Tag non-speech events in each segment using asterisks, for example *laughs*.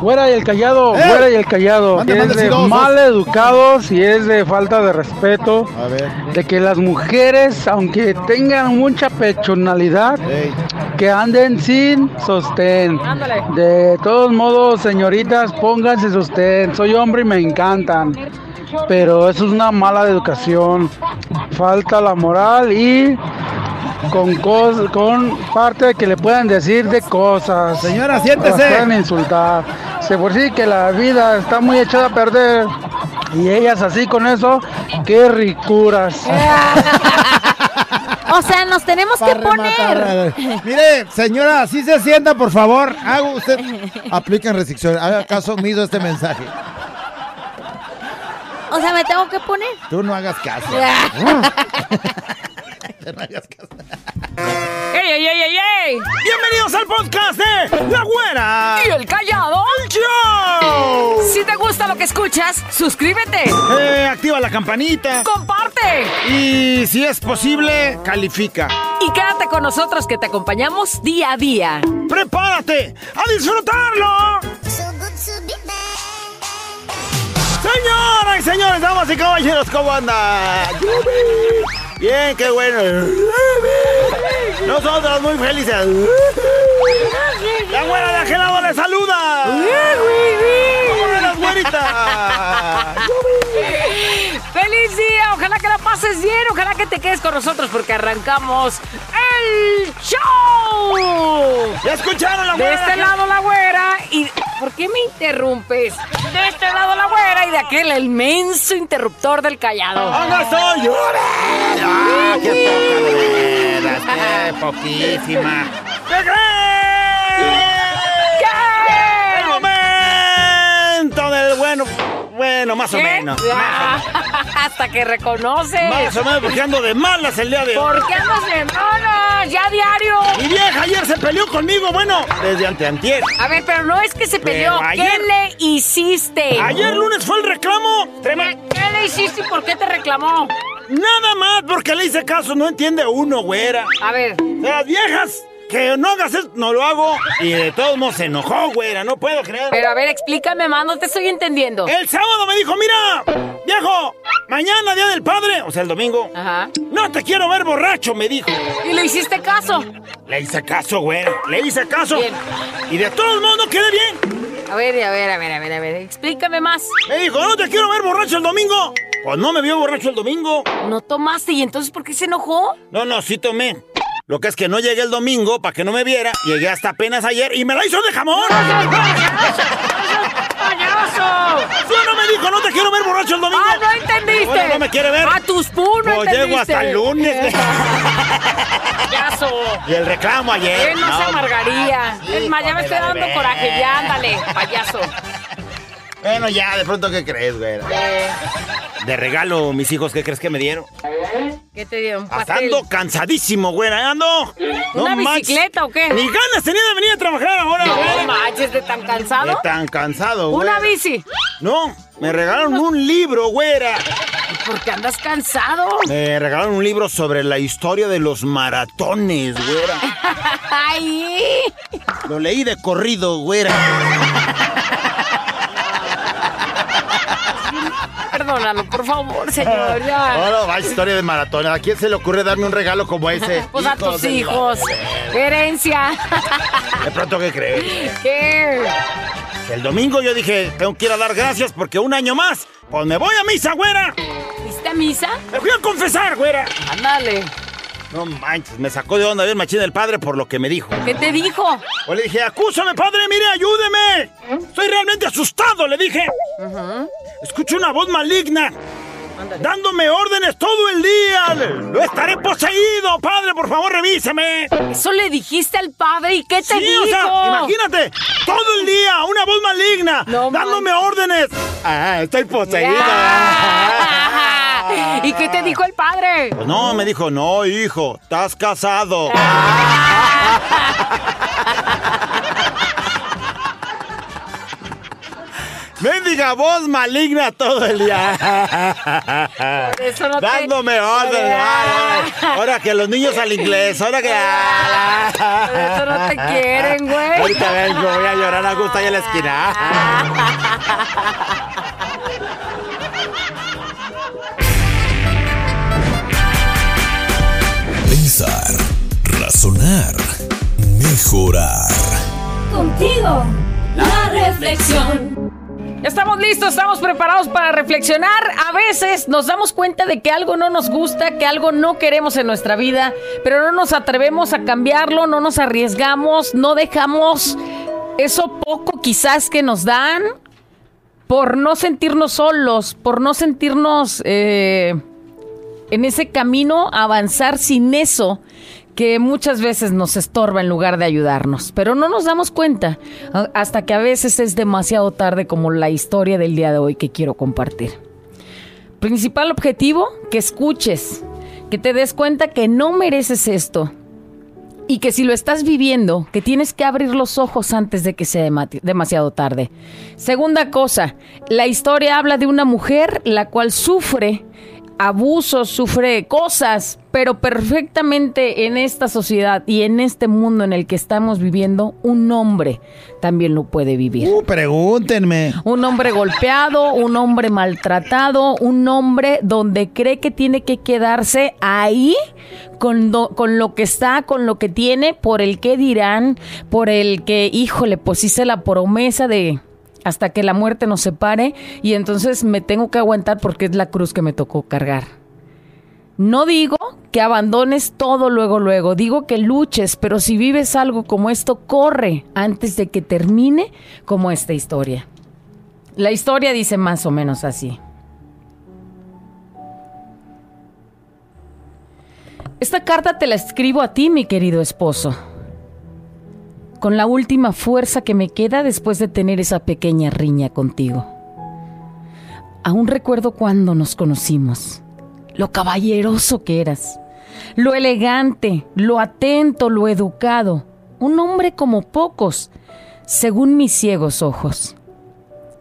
Fuera y el callado, ¡Eh! fuera y el callado. Mande, es mande, sí, de dos, mal educados y es de falta de respeto. A ver. De que las mujeres, aunque tengan mucha pechonalidad, Ey. que anden sin sostén. Ándale. De todos modos, señoritas, pónganse sostén. Soy hombre y me encantan. Pero eso es una mala educación. Falta la moral y con cos- con parte que le puedan decir de cosas. Señora, Las siéntese. pueden insultar. Se por sí que la vida está muy echada a perder. Y ellas así con eso, qué ricuras. *laughs* O sea, nos tenemos que poner. Mire, señora, si se sienta, por favor. Haga usted. Apliquen restricciones. Haga caso omiso este mensaje. O sea, me tengo que poner. Tú no hagas caso. *laughs* Tú no hagas caso. ¡Ey, ey, ey, ey, ey! Bienvenidos al podcast de La Güera. ¿Y el callado? Show. Si te gusta lo que escuchas, suscríbete, Eh, activa la campanita. comparte Y si es posible, califica. y quédate con nosotros que te acompañamos día a día. ¡Prepárate a disfrutarlo! Señoras y señores, damas y caballeros, ¿cómo andan? Bien, qué bueno. Nosotros muy felices. La güera de aquel lado le saluda. ¿Cómo eres, güerita? ¡Feliz día! Ojalá que la pases bien, ojalá que te quedes con nosotros porque arrancamos el show. ¿Ya escucharon la De güera? este lado la güera y... ¿Por qué me interrumpes? De este lado la güera y de aquel el menso interruptor del callado. ¡Anda estoy! ¡Ah, qué poca de veras! ¡Qué *laughs* poquísima! ¿Qué crees? ¿Qué? ¡El momento del bueno! Bueno, más o ¿Qué? menos. Ah, hasta que reconoces. Más o menos porque ando de malas el día de hoy. ¿Por qué andas de malas? Ya diario. Mi vieja ayer se peleó conmigo, bueno, desde anteantier. A ver, pero no es que se peleó. ¿Qué le hiciste? Ayer lunes fue el reclamo. ¿Qué, qué le hiciste y por qué te reclamó? Nada más porque le hice caso, no entiende uno, güera. A ver, las viejas, que no hagas eso, no lo hago. Y de todos modos se enojó, güera, no puedo creer. pero a ver, explícame más, no te estoy entendiendo. El sábado me dijo, mira, viejo, mañana día del padre, o sea, el domingo. Ajá. No te quiero ver borracho, me dijo. ¿Y le hiciste caso? Le hice caso, güera, le hice caso. Bien. Y de todos modos no quedé bien. A ver, a ver, a ver, a ver, a ver, explícame más. Me dijo, no te quiero ver borracho el domingo. Pues no me vio borracho el domingo. ¿No tomaste y entonces por qué se enojó? No, no, sí tomé. Lo que es que no llegué el domingo para que no me viera. Llegué hasta apenas ayer y me la hizo de jamón. ¡Payaso! Tú no me dijo, no te quiero ver borracho el domingo. ¡Ah, no entendiste! Bueno, no me quiere ver. ¡A tus punos! no Pues llego hasta el lunes. ¡Payaso! y el reclamo ayer. Él no, se amargaría. Sí, es más, ya me estoy dando coraje. Ya, ándale, payaso. Bueno, ya, de pronto, ¿qué crees, güey? De regalo, mis hijos, ¿qué crees que me dieron? ¿Qué te dieron? Hasta ¿Pastel? ando cansadísimo, güey. Ando. ¿Una manches. bicicleta o qué? Ni ganas tenía de venir a trabajar ahora, No güey. manches, de tan De cansado. tan cansado, güey. Una bici. No, me regalaron un libro, güera. ¿Por qué andas cansado? Me regalaron un libro sobre la historia de los maratones, güera. *laughs* ¡Ay! Lo leí de corrido, güera. Perdónalo, por favor, señor. Ya. *laughs* Ahora va historia de maratones. ¿A quién se le ocurre darme un regalo como *laughs* ese? Pues a tus hijos. Herencia. *laughs* De pronto, ¿qué crees? ¿Qué? El domingo yo dije, tengo que ir a dar gracias porque un año más, pues me voy a misa, güera. ¿Viste a misa? Me fui a confesar, güera. Ándale. No manches, me sacó de onda bien machín el padre por lo que me dijo. ¿Qué te dijo? O le dije, acúsame, padre, mire, ayúdeme. Estoy realmente asustado, le dije. Escucho una voz maligna. Dándome órdenes todo el día. Lo estaré poseído, padre, por favor, revíseme. Eso le dijiste al padre y ¿qué te Sí, dijo? o sea, imagínate, todo el día, una voz maligna, No dándome órdenes. Ah, estoy poseído. *laughs* ¿Y qué te dijo el padre? Pues no, me dijo, no, hijo, estás casado. *laughs* Mendiga voz maligna todo el día. Por eso no te- Dándome ay, Ahora que los niños al inglés, ahora que. Por eso no te quieren, güey. Ahorita vengo, voy a llorar a gusto ahí en la esquina. Pensar, razonar, mejorar. Contigo, la reflexión. Estamos listos, estamos preparados para reflexionar. A veces nos damos cuenta de que algo no nos gusta, que algo no queremos en nuestra vida, pero no nos atrevemos a cambiarlo, no nos arriesgamos, no dejamos eso poco quizás que nos dan por no sentirnos solos, por no sentirnos eh, en ese camino, avanzar sin eso que muchas veces nos estorba en lugar de ayudarnos, pero no nos damos cuenta hasta que a veces es demasiado tarde como la historia del día de hoy que quiero compartir. Principal objetivo, que escuches, que te des cuenta que no mereces esto y que si lo estás viviendo, que tienes que abrir los ojos antes de que sea dema- demasiado tarde. Segunda cosa, la historia habla de una mujer la cual sufre abusos, sufre cosas, pero perfectamente en esta sociedad y en este mundo en el que estamos viviendo, un hombre también lo puede vivir. Uh, pregúntenme. Un hombre golpeado, un hombre maltratado, un hombre donde cree que tiene que quedarse ahí con, do- con lo que está, con lo que tiene, por el que dirán, por el que, híjole, pues hice la promesa de hasta que la muerte nos separe y entonces me tengo que aguantar porque es la cruz que me tocó cargar. No digo que abandones todo luego, luego, digo que luches, pero si vives algo como esto, corre antes de que termine como esta historia. La historia dice más o menos así. Esta carta te la escribo a ti, mi querido esposo, con la última fuerza que me queda después de tener esa pequeña riña contigo. Aún recuerdo cuando nos conocimos, lo caballeroso que eras, lo elegante, lo atento, lo educado, un hombre como pocos, según mis ciegos ojos.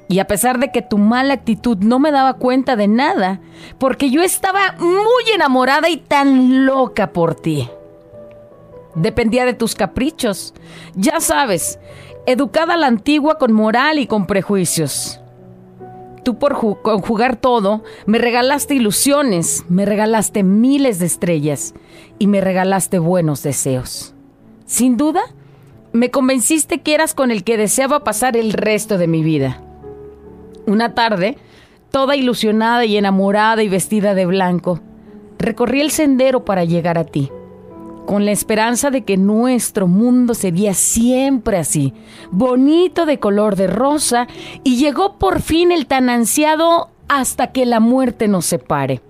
Y a pesar de que tu mala actitud no me daba cuenta de nada, porque yo estaba muy enamorada y tan loca por ti. Dependía de tus caprichos. Ya sabes, educada a la antigua con moral y con prejuicios. Tú por ju- conjugar todo, me regalaste ilusiones, me regalaste miles de estrellas y me regalaste buenos deseos. Sin duda, me convenciste que eras con el que deseaba pasar el resto de mi vida. Una tarde, toda ilusionada y enamorada y vestida de blanco, recorrí el sendero para llegar a ti, con la esperanza de que nuestro mundo sería siempre así, bonito de color de rosa, y llegó por fin el tan ansiado hasta que la muerte nos separe.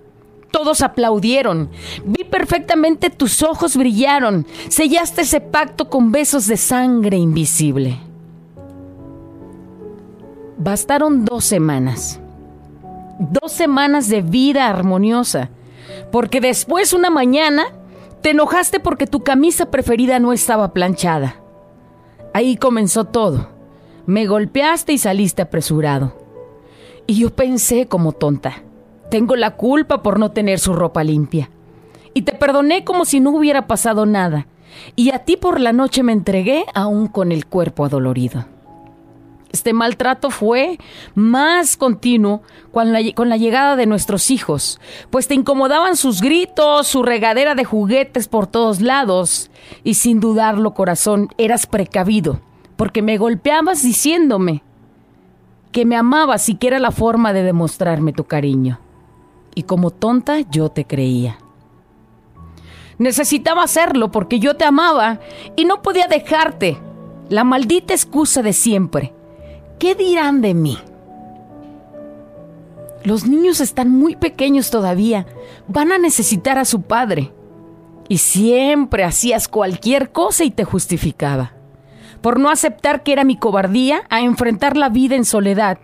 Todos aplaudieron. Vi perfectamente tus ojos brillaron. Sellaste ese pacto con besos de sangre invisible. Bastaron dos semanas. Dos semanas de vida armoniosa. Porque después una mañana te enojaste porque tu camisa preferida no estaba planchada. Ahí comenzó todo. Me golpeaste y saliste apresurado. Y yo pensé como tonta. Tengo la culpa por no tener su ropa limpia. Y te perdoné como si no hubiera pasado nada. Y a ti por la noche me entregué aún con el cuerpo adolorido. Este maltrato fue más continuo con la, con la llegada de nuestros hijos, pues te incomodaban sus gritos, su regadera de juguetes por todos lados, y sin dudarlo, corazón, eras precavido, porque me golpeabas diciéndome que me amabas y que era la forma de demostrarme tu cariño. Y como tonta yo te creía. Necesitaba hacerlo porque yo te amaba y no podía dejarte. La maldita excusa de siempre. ¿Qué dirán de mí? Los niños están muy pequeños todavía. Van a necesitar a su padre. Y siempre hacías cualquier cosa y te justificaba. Por no aceptar que era mi cobardía a enfrentar la vida en soledad.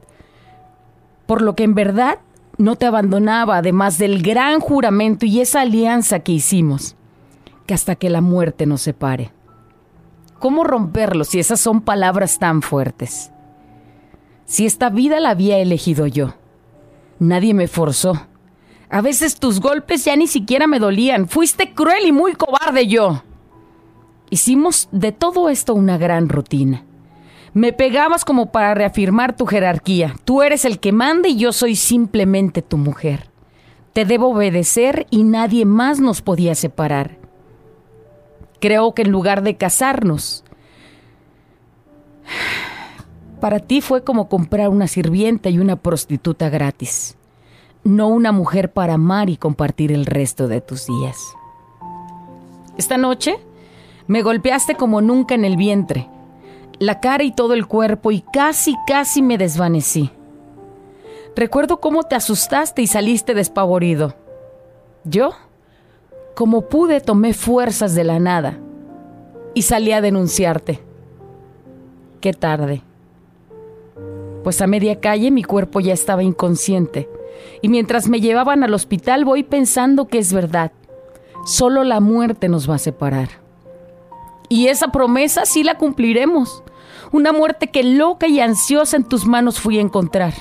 Por lo que en verdad no te abandonaba, además del gran juramento y esa alianza que hicimos. Que hasta que la muerte nos separe. ¿Cómo romperlo si esas son palabras tan fuertes? Si esta vida la había elegido yo. Nadie me forzó. A veces tus golpes ya ni siquiera me dolían. Fuiste cruel y muy cobarde yo. Hicimos de todo esto una gran rutina. Me pegabas como para reafirmar tu jerarquía. Tú eres el que manda y yo soy simplemente tu mujer. Te debo obedecer y nadie más nos podía separar. Creo que en lugar de casarnos, para ti fue como comprar una sirvienta y una prostituta gratis, no una mujer para amar y compartir el resto de tus días. Esta noche me golpeaste como nunca en el vientre, la cara y todo el cuerpo y casi, casi me desvanecí. Recuerdo cómo te asustaste y saliste despavorido. Yo, como pude, tomé fuerzas de la nada y salí a denunciarte. Qué tarde. Pues a media calle mi cuerpo ya estaba inconsciente y mientras me llevaban al hospital voy pensando que es verdad. Solo la muerte nos va a separar. Y esa promesa sí la cumpliremos. Una muerte que loca y ansiosa en tus manos fui a encontrar.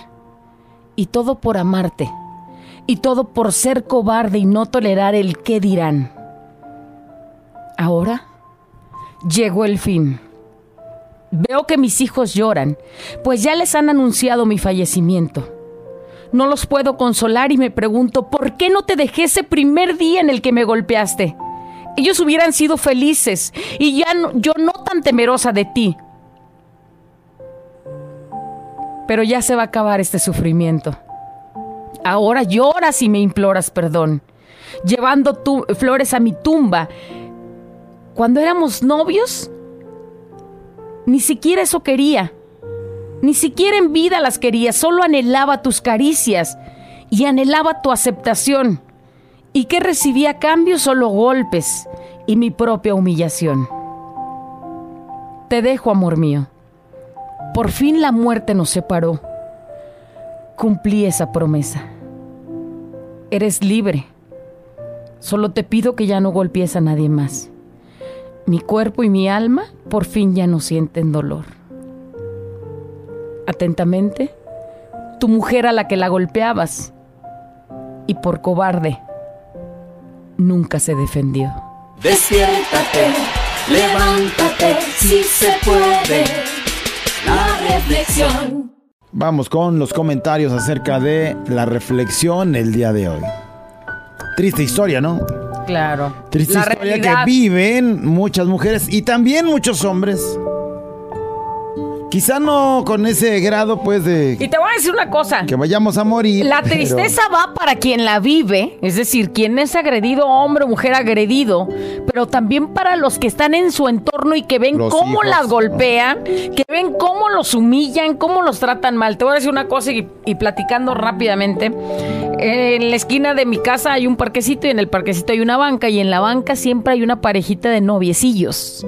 Y todo por amarte. Y todo por ser cobarde y no tolerar el qué dirán. Ahora llegó el fin. Veo que mis hijos lloran, pues ya les han anunciado mi fallecimiento. No los puedo consolar y me pregunto, ¿por qué no te dejé ese primer día en el que me golpeaste? Ellos hubieran sido felices y ya yo no tan temerosa de ti. Pero ya se va a acabar este sufrimiento. Ahora lloras y me imploras perdón, llevando flores a mi tumba. Cuando éramos novios, ni siquiera eso quería. Ni siquiera en vida las quería, solo anhelaba tus caricias y anhelaba tu aceptación. ¿Y qué recibía a cambio? Solo golpes y mi propia humillación. Te dejo, amor mío. Por fin la muerte nos separó. Cumplí esa promesa. Eres libre. Solo te pido que ya no golpees a nadie más. Mi cuerpo y mi alma por fin ya no sienten dolor. Atentamente, tu mujer a la que la golpeabas y por cobarde nunca se defendió. Despiértate, levántate, si se puede. La reflexión. Vamos con los comentarios acerca de la reflexión el día de hoy. Triste historia, ¿no? Claro. Triste La historia realidad. que viven muchas mujeres y también muchos hombres. Quizá no con ese grado, pues, Y de te voy a decir una cosa. que vayamos a morir. La pero- tristeza va para quien la vive, es decir, quien es agredido, hombre o mujer agredido, pero también para los que están en su entorno y que ven Los cómo hijos, las ¿no? golpean, que ven cómo los humillan, cómo los tratan mal. Te voy a decir una cosa y, y platicando rápidamente. En la esquina de mi casa hay un parquecito y en el parquecito hay una banca y en la banca siempre hay una parejita de noviecillos.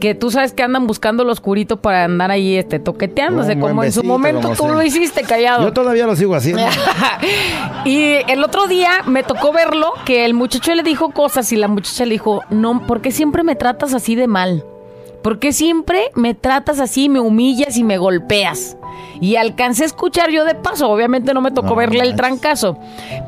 Que tú sabes que andan buscando lo oscurito para andar ahí este, toqueteándose, Un buen como en su besito, momento como tú sea. lo hiciste callado. Yo todavía lo sigo haciendo. *laughs* y el otro día me tocó verlo que el muchacho le dijo cosas y la muchacha le dijo, no, ¿por qué siempre me tratas así de mal? ¿Por qué siempre me tratas así, me humillas y me golpeas? Y alcancé a escuchar yo de paso, obviamente no me tocó No verle el trancazo,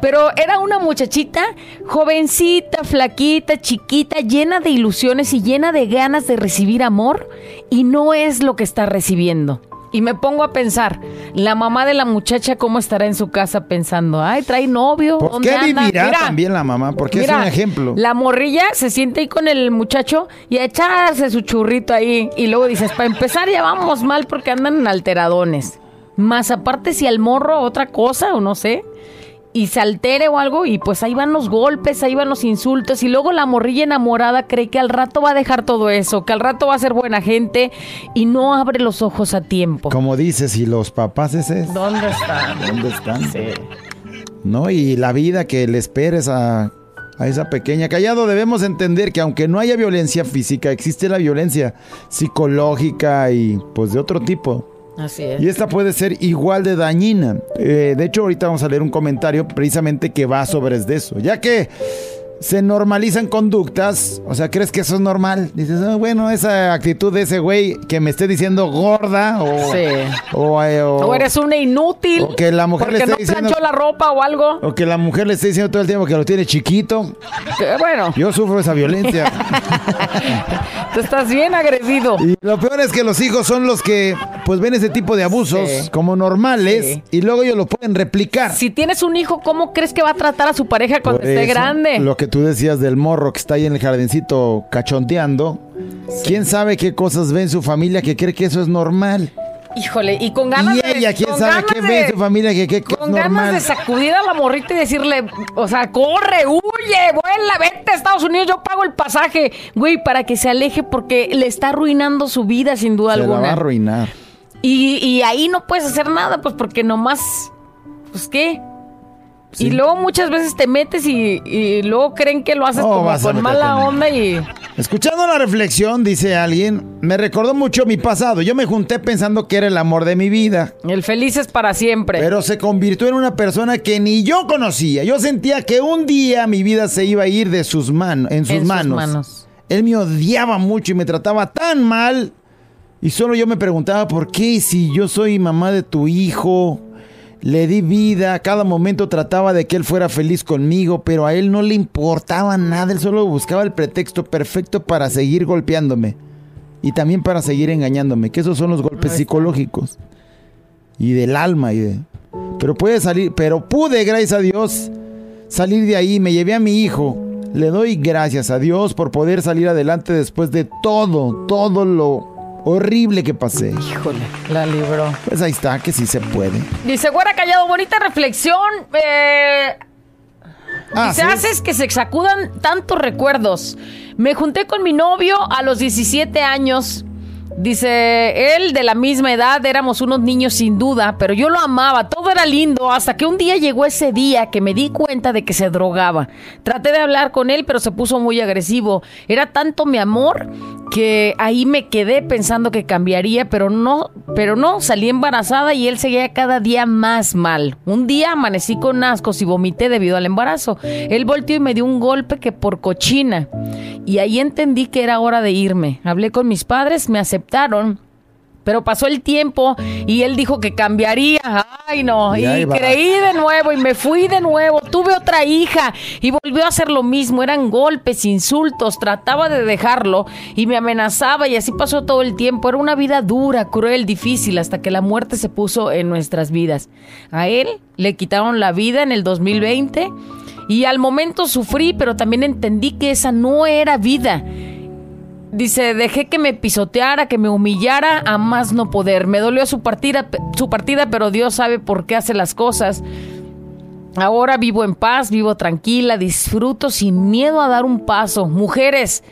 pero era una muchachita jovencita, flaquita, chiquita, llena de ilusiones y llena de ganas de recibir amor y no es lo que está recibiendo. Y me pongo a pensar, la mamá de la muchacha cómo estará en su casa pensando, ay, trae novio, ¿Por ¿dónde qué anda? vivirá Mira, también la mamá? Porque es un ejemplo. La morrilla se siente ahí con el muchacho y a echarse su churrito ahí. Y luego dices, para empezar ya vamos mal porque andan en alteradones. Más aparte si al morro otra cosa o no sé. Y se altere o algo y pues ahí van los golpes, ahí van los insultos. Y luego la morrilla enamorada cree que al rato va a dejar todo eso, que al rato va a ser buena gente y no abre los ojos a tiempo. Como dices, y los papás ese es. ¿Dónde está? ¿Dónde están? ¿No? Y la vida que le esperes a, a esa pequeña. Callado, debemos entender que aunque no haya violencia física, existe la violencia psicológica y pues de otro tipo. Así es. Y esta puede ser igual de dañina. Eh, de hecho, ahorita vamos a leer un comentario precisamente que va sobre eso. Ya que se normalizan conductas, o sea, ¿crees que eso es normal? Dices, "Ah, bueno, esa actitud de ese güey que me esté diciendo gorda o... Sí. O, eh, o- O eres una inútil. O que la mujer le esté no diciendo- la ropa o algo. o que la mujer le esté diciendo todo el tiempo que lo tiene chiquito. Que, bueno, Yo sufro esa violencia. *laughs* tú estás bien agredido. Y lo peor es que los hijos son los que pues ven ese tipo de abusos Sí. como normales Sí. y luego ellos lo pueden replicar. Si tienes un hijo, ¿cómo crees que va a tratar a su pareja cuando Por esté eso, grande? Lo que tú decías del morro que está ahí en el jardincito cachonteando. ¿Quién sabe qué cosas ve en su familia que cree que eso es normal? Híjole, y con ganas y de. ella, ¿quién sabe qué ve en su familia que, que- Con ganas de sacudir a la morrita y decirle, o sea, corre, huye, vuela, vete a Estados Unidos, yo pago el pasaje, güey, para que se aleje porque le está arruinando su vida sin duda Se la va a alguna. arruinar. Y, y ahí no puedes hacer nada, pues porque nomás, pues qué. Sí. Y luego muchas veces te metes y, y luego creen que lo haces como con mala onda y... Escuchando la reflexión, dice alguien, me recordó mucho mi pasado. Yo me junté pensando que era el amor de mi vida. El feliz es para siempre. Pero se convirtió en una persona que ni yo conocía. Yo sentía que un día mi vida se iba a ir de sus manos, en sus En sus manos. manos. Él me odiaba mucho y me trataba tan mal. Y solo yo me preguntaba, ¿por qué si yo soy mamá de tu hijo? Le di vida, a cada momento trataba de que él fuera feliz conmigo, pero a él no le importaba nada, él solo buscaba el pretexto perfecto para seguir golpeándome y también para seguir engañándome, que esos son los golpes psicológicos y del alma y de pero puede salir, pero pude, gracias a Dios, salir de ahí, me llevé a mi hijo. Le doy gracias a Dios por poder salir adelante después de todo, todo lo horrible que pasé. Híjole, la libró. Pues ahí está, que sí se puede. Dice, güera callado, bonita reflexión. Eh, Ah, Dice, ¿sí? haces que se sacudan tantos recuerdos. Me junté con mi novio a los 17 años. Dice, él de la misma edad, éramos unos niños sin duda, pero yo lo amaba, todo era lindo, hasta que un día llegó ese día que me di cuenta de que se drogaba. Traté de hablar con él, pero se puso muy agresivo. Era tanto mi amor que ahí me quedé pensando que cambiaría, pero no, pero no, salí embarazada y él seguía cada día más mal. Un día amanecí con ascos y vomité debido al embarazo. Él volteó y me dio un golpe que por cochina. Y ahí entendí que era hora de irme. Hablé con mis padres, me aceptaron. Pero pasó el tiempo y él dijo que cambiaría. Ay, no. Y Y, creí de nuevo y me fui de nuevo. Tuve otra hija y volvió a hacer lo mismo. Eran golpes, insultos. Trataba de dejarlo y me amenazaba y así pasó todo el tiempo. Era una vida dura, cruel, difícil hasta que la muerte se puso en nuestras vidas. A él le quitaron la vida en el 2020 y al momento sufrí, pero también entendí que esa no era vida. Dice, dejé que me pisoteara, que me humillara a más no poder. Me dolió su partida, su partida, pero Dios sabe por qué hace las cosas. Ahora vivo en paz, vivo tranquila, disfruto sin miedo a dar un paso. Mujeres,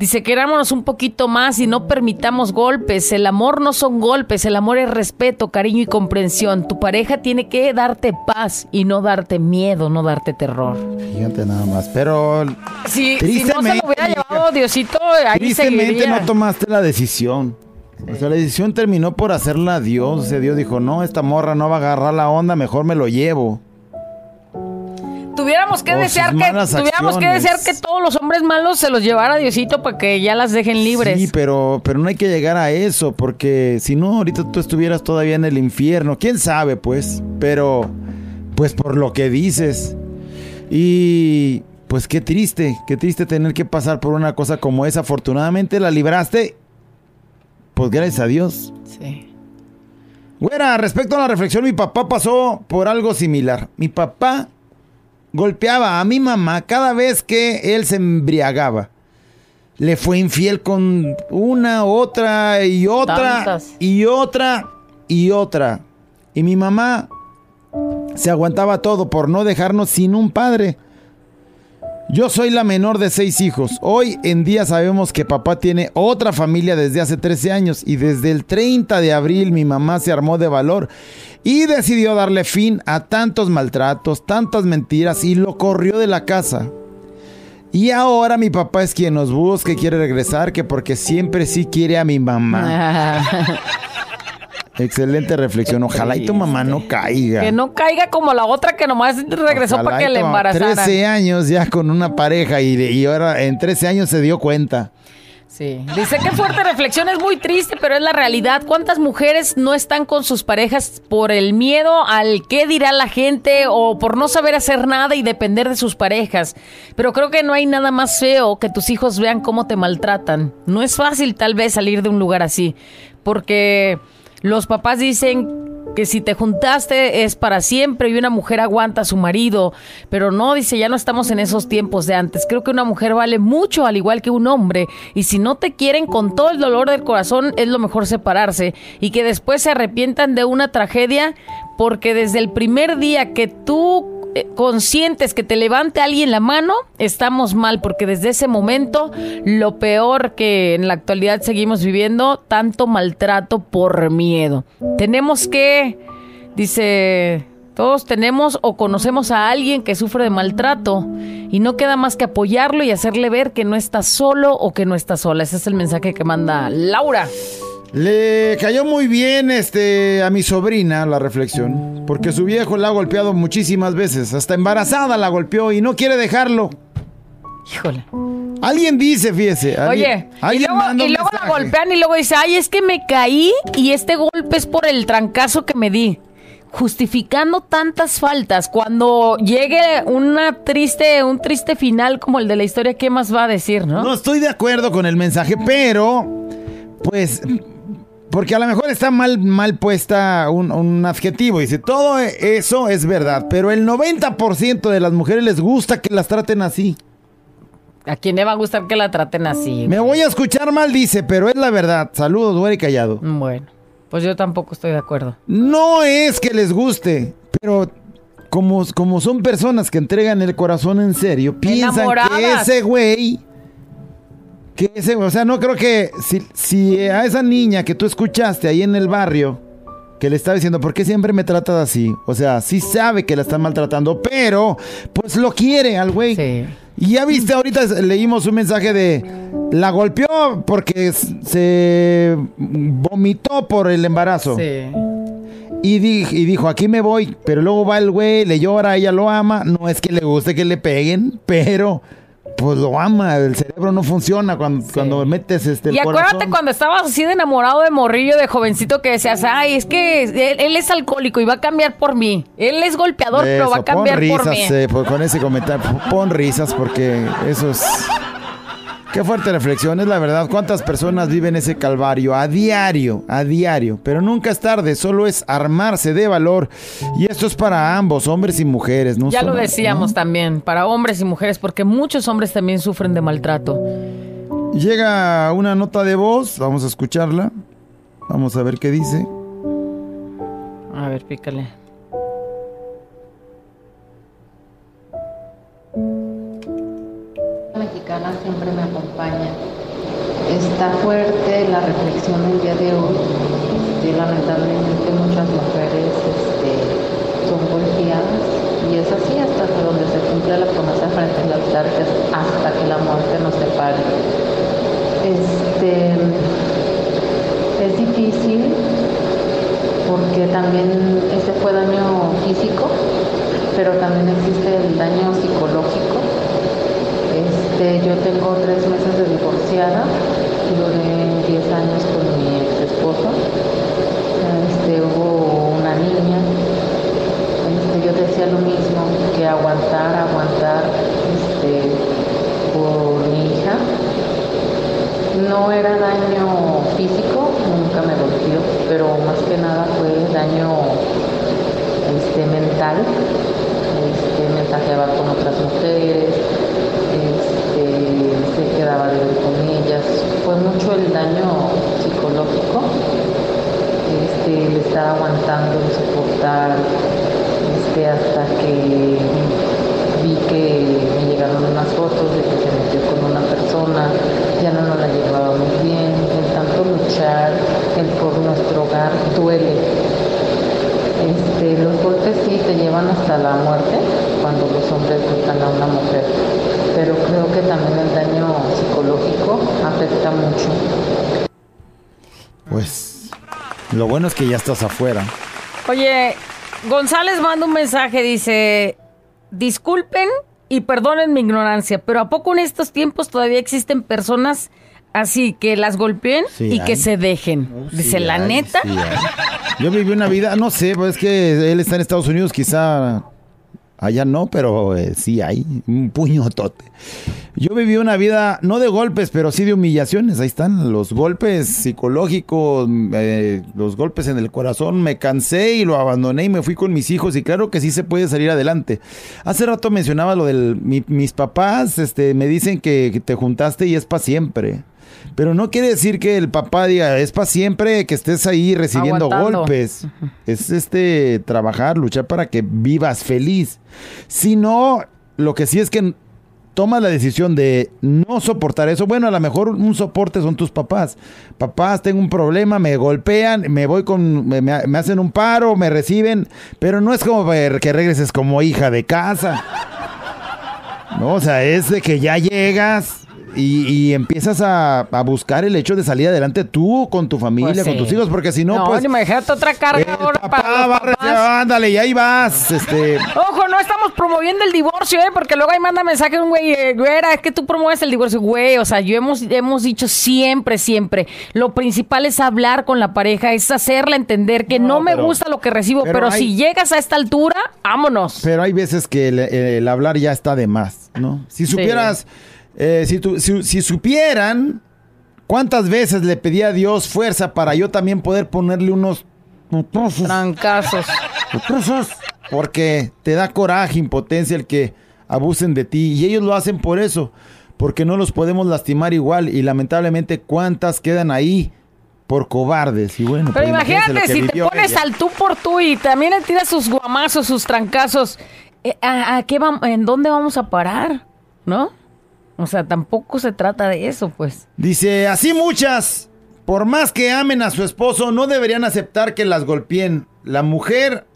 dice, querámonos un poquito más y no permitamos golpes. El amor no son golpes, el amor es respeto, cariño y comprensión. Tu pareja tiene que darte paz y no darte miedo, no darte terror. Fíjate nada más, pero Si, si no se lo hubiera llevado Diosito, ahí tristemente seguiría. no tomaste la decisión. O sea, la decisión terminó por hacerla Dios. O sea, Dios dijo, no, esta morra no va a agarrar la onda, mejor me lo llevo. Tuviéramos que O desear que todos los hombres malos se los llevara Diosito para que ya las dejen libres. Sí, pero, pero no hay que llegar a eso, porque si no, ahorita tú estuvieras todavía en el infierno. ¿Quién sabe, pues? Pero, pues por lo que dices. Y, pues qué triste, qué triste tener que pasar por una cosa como esa. Afortunadamente la libraste. Pues gracias a Dios. Sí. Güera, respecto a la reflexión, mi papá pasó por algo similar. Mi papá golpeaba a mi mamá cada vez que él se embriagaba. Le fue infiel con una, otra y otra Tantas. y otra y otra. Y mi mamá se aguantaba todo por no dejarnos sin un padre. Yo soy la menor de seis hijos. Hoy en día sabemos que papá tiene otra familia desde hace 13 años y desde el 30 de abril mi mamá se armó de valor y decidió darle fin a tantos maltratos, tantas mentiras y lo corrió de la casa. Y ahora mi papá es quien nos busca y quiere regresar, que porque siempre sí quiere a mi mamá. *laughs* Excelente reflexión. Ojalá y tu mamá no caiga. Que no caiga como la otra que nomás regresó Ojalá para que le embarazaran. 13 años ya con una pareja y, y ahora en 13 años se dio cuenta. Sí. Dice que fuerte reflexión, es muy triste, pero es la realidad. ¿Cuántas mujeres no están con sus parejas por el miedo al qué dirá la gente o por no saber hacer nada y depender de sus parejas? Pero creo que no hay nada más feo que tus hijos vean cómo te maltratan. No es fácil tal vez salir de un lugar así, porque los papás dicen que si te juntaste es para siempre y una mujer aguanta a su marido, pero no, dice, ya no estamos en esos tiempos de antes. Creo que una mujer vale mucho al igual que un hombre. Y si no te quieren con todo el dolor del corazón es lo mejor separarse. Y que después se arrepientan de una tragedia porque desde el primer día que tú conscientes que te levante alguien la mano, estamos mal, porque desde ese momento lo peor que en la actualidad seguimos viviendo, tanto maltrato por miedo. Tenemos que, dice, todos tenemos o conocemos a alguien que sufre de maltrato y no queda más que apoyarlo y hacerle ver que no está solo o que no está sola. Ese es el mensaje que manda Laura. Le cayó muy bien este a mi sobrina la reflexión, porque su viejo la ha golpeado muchísimas veces, hasta embarazada la golpeó y no quiere dejarlo. Híjole. Alguien dice, fíjese. alguien- Oye, y alguien luego, manda un y luego la golpean y luego dice, ay, es que me caí y este golpe es por el trancazo que me di. Justificando tantas faltas, cuando llegue una triste, un triste final como el de la historia, ¿qué más va a decir, no? No estoy de acuerdo con el mensaje, pero pues porque a lo mejor está mal mal puesta un, un adjetivo. Dice, todo eso es verdad, pero el 90% de las mujeres les gusta que las traten así. ¿A quién le va a gustar que la traten así? Me voy a escuchar mal, dice, pero es la verdad. Saludos, duele callado. Bueno, pues yo tampoco estoy de acuerdo. No es que les guste, pero como, como son personas que entregan el corazón en serio, piensan que ese güey, que ese, o sea, no creo que si, si a esa niña que tú escuchaste ahí en el barrio, que le estaba diciendo, ¿por qué siempre me tratas así? O sea, sí sabe que la están maltratando, pero pues lo quiere al güey. Sí. Y ya viste, ahorita leímos un mensaje de la golpeó porque se vomitó por el embarazo. Sí. Y, di- y dijo, aquí me voy, pero luego va el güey, le llora, ella lo ama. No es que le guste que le peguen, pero pues lo ama. El cerebro no funciona cuando, cuando metes este el Y acuérdate corazón. cuando estabas así de enamorado de morrillo, de jovencito, que decías, ay, es que él, él es alcohólico y va a cambiar por mí. Él es golpeador, pero va a cambiar pon por mí. eh, por- con ese comentario. Pon risas porque eso es... Qué fuerte reflexión, es la verdad. ¿Cuántas personas viven ese calvario a diario, a diario? Pero nunca es tarde, solo es armarse de valor. Y esto es para ambos, hombres y mujeres. ¿no? Ya lo decíamos también, para hombres y mujeres, porque muchos hombres también sufren de maltrato. Llega una nota de voz, vamos a escucharla. Vamos a ver qué dice. A ver, pícale. Mexicana siempre me acompaña. Está fuerte la reflexión del día de hoy. Este, lamentablemente muchas mujeres este, son golpeadas y es así hasta donde se cumple la promesa frente al altar, que hasta que la muerte nos separe. Este, es difícil porque también ese fue daño físico, pero también existe el daño psicológico. Este, yo tengo tres meses de divorciada, duré 10 años con mi ex esposo. Este, hubo una niña. Este, yo decía lo mismo, que aguantar, aguantar este, por mi hija. No era daño físico, nunca me golpeó, pero más que nada fue daño este, mental. Este, mensajeaba con otras mujeres, con ellas. Fue mucho el daño psicológico, este, el estar aguantando, el soportar, este, hasta que vi que me llegaron unas fotos de que se metió con una persona, ya no nos la llevaba muy bien, el tanto luchar, el por nuestro hogar duele. Este, los golpes sí te llevan hasta la muerte cuando los hombres golpean a una mujer, pero creo que también el daño psicológico afecta mucho. Pues lo bueno es que ya estás afuera. Oye, González manda un mensaje, dice, disculpen y perdonen mi ignorancia, pero ¿a poco en estos tiempos todavía existen personas así que las golpeen Sí, y que se dejen? dice, Sí, la neta. sí. Yo viví una vida, no sé, pues es que él está en Estados Unidos, quizá allá no, pero eh, sí hay un puñotote. Yo viví una vida, no de golpes, pero sí de humillaciones. Ahí están los golpes psicológicos, eh, los golpes en el corazón. Me cansé y lo abandoné y me fui con mis hijos. Y claro que sí se puede salir adelante. Hace rato mencionaba lo del mi- mis papás, este, me dicen que te juntaste y es para siempre. Pero no quiere decir que el papá diga, es para siempre que estés ahí recibiendo Aguantando. golpes. *laughs* Es este trabajar, luchar para que vivas feliz. Si no, lo que sí es que tomas la decisión de no soportar eso. Bueno, a lo mejor un soporte son tus papás. Papás, tengo un problema, me golpean, me voy con, me, me- hacen un paro, me reciben, pero no es como ver que regreses como hija de casa. *laughs* No, o sea, es de que ya llegas y, y empiezas a, a buscar el hecho de salir adelante tú con tu familia, Pues con sí. tus hijos, porque si no, pues... ni me dejaste otra carga ahora para los papás. ándale, y ahí vas, este... Ojo, no estamos promoviendo el divorcio, ¿eh? Porque luego ahí manda mensaje un güey, eh, güera, es que tú promueves el divorcio, güey. O sea, yo hemos, hemos dicho siempre, siempre. Lo principal es hablar con la pareja, es hacerla entender que no, No, me pero- gusta lo que recibo, pero pero, hay- si llegas a esta altura, vámonos. Pero hay veces que el, el hablar ya está de más, ¿no? Si supieras, eh, si, tu- si, si supieran cuántas veces le pedí a Dios fuerza para yo también poder ponerle unos putazos, Trancazos. putazos, porque te da coraje, impotencia el que abusen de ti y ellos lo hacen por eso, porque no los podemos lastimar igual y lamentablemente cuántas quedan ahí por cobardes y bueno. Pero pues imagínate si te pones ella. al tú por tú y también le tiras sus guamazos, sus trancazos. eh, ¿A, a qué vam- ¿En dónde vamos a parar? ¿No? O sea, tampoco se trata de eso, pues. Dice, así muchas, por más que amen a su esposo, no deberían aceptar que las golpeen. La mujer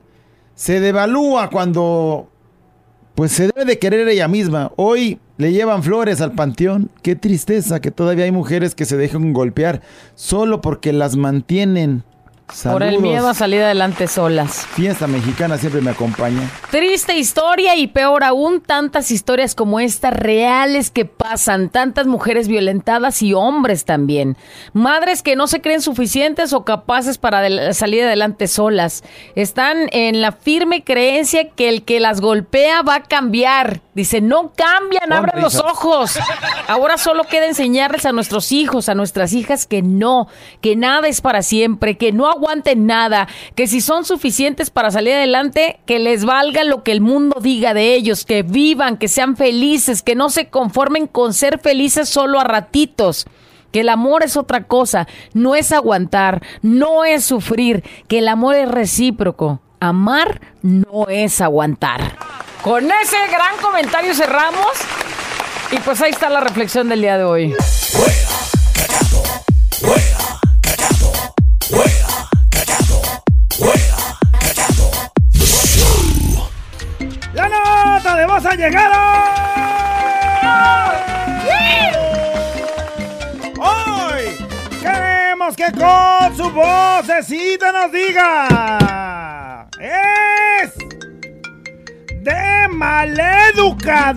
se devalúa cuando, pues se debe de querer ella misma. Hoy le llevan flores al panteón. Qué tristeza que todavía hay mujeres que se dejan golpear solo porque las mantienen. Por el miedo a salir adelante solas. Fiesta mexicana siempre me acompaña. Triste historia y peor aún, tantas historias como esta reales que pasan, tantas mujeres violentadas y hombres también. Madres que no se creen suficientes o capaces para salir adelante solas. Están en la firme creencia que el que las golpea va a cambiar. Dice, no cambian, Pon abran los ojos. Ahora solo queda enseñarles a nuestros hijos, a nuestras hijas que no, que nada es para siempre, que no aguanten nada, que si son suficientes para salir adelante, que les valga lo que el mundo diga de ellos, que vivan, que sean felices, que no se conformen con ser felices solo a ratitos. Que el amor es otra cosa, no es aguantar, no es sufrir, que el amor es recíproco. Amar no es aguantar. Con ese gran comentario cerramos. Y pues ahí está la reflexión del día de hoy. Voz ha llegado! Hoy queremos que con su vocecita nos diga. Es de maleducados.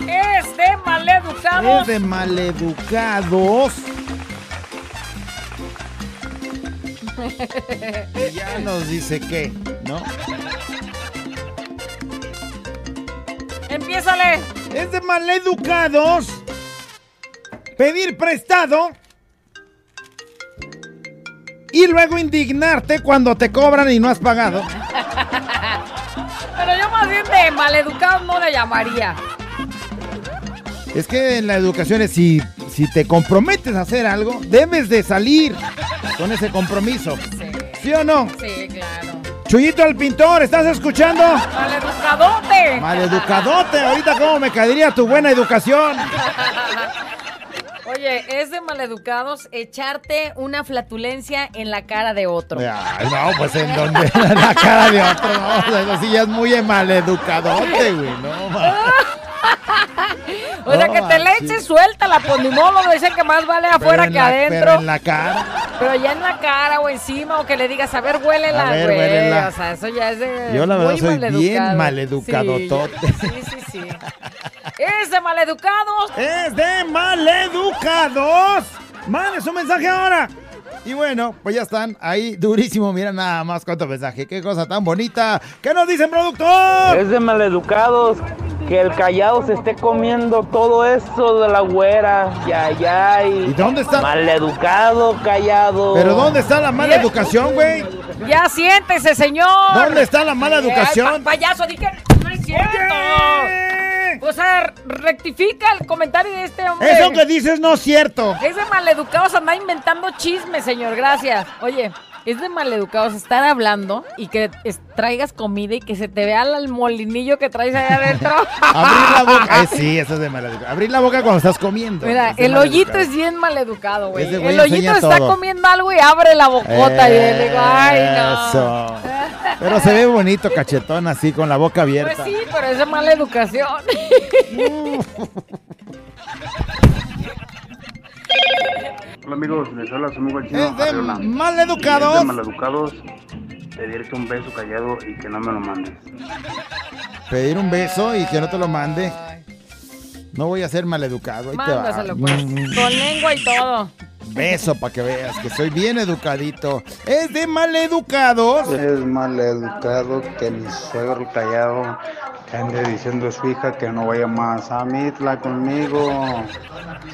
Es de maleducados. Es de maleducados. Y ya nos dice que, ¿no? Empiézale. Es de maleducados. Pedir prestado. Y luego indignarte cuando te cobran y no has pagado. Pero yo más bien de maleducados no le llamaría. Es que en la educación es si, si te comprometes a hacer algo, debes de salir con ese compromiso. ¿Sí o no? Sí, claro. Chuyito el pintor, ¿estás escuchando? Maleducadote. Maleducadote, ahorita cómo me caería tu buena educación. *laughs* Oye, es de maleducados echarte una flatulencia en la cara de otro. Ay, no, pues en donde *laughs* la cara de otro, no, eso sí ya es muy maleducadote, güey, no. *laughs* O sea, que te le eches, suéltala, pues ni modo, dicen que más vale afuera que la- adentro. Pero en la cara. Pero ya en la cara o encima, o que le digas, a ver, huélela, A ver, güey. huélela. O sea, eso ya es de. Yo la verdad muy soy bien maleducado. Sí, sí, sí, sí. Es de maleducados. Es de maleducados. Mande su mensaje ahora. Y bueno, pues ya están ahí durísimo. Mira nada más cuánto mensaje. Qué cosa tan bonita. ¿Qué nos dicen, productor? Es de maleducados que el callado se esté comiendo todo eso de la güera. Ya, ya. ¿Y dónde está? Maleducado, callado. Pero ¿dónde está la mala educación, güey? Ya siéntese, señor. ¿Dónde está la mala educación? Ay, pa- payaso, di que no es cierto. *laughs* O sea, rectifica el comentario de este hombre. Eso que dices no es cierto. Es de maleducados andar inventando chismes, señor. Gracias. Oye, es de maleducados estar hablando y que traigas comida y que se te vea el molinillo que traes ahí adentro. *laughs* Abrir la boca. Eh, sí, eso es de maleducación. Abrir la boca cuando estás comiendo. Mira, Es el hoyito maleducado. es bien maleducado, güey. El hoyito está todo. comiendo algo y abre la bocota y le digo, ay, no. Eso. Pero se ve bonito, cachetón, así, con la boca Pues abierta. sí, pero es de mala educación. *laughs* Hola amigos, les habla su amigo el chino. Es de maleducados. Es de maleducados pedirte un beso callado y que no me lo mandes. Pedir un beso y que no te lo mande. No voy a ser maleducado. Ahí te va. Mándaselo, pues. Con lengua y todo. Beso para que veas que soy bien educadito. Es de maleducados. Es mal educado que mi suegro callado que ande diciendo a su hija que no vaya más a Mitla conmigo.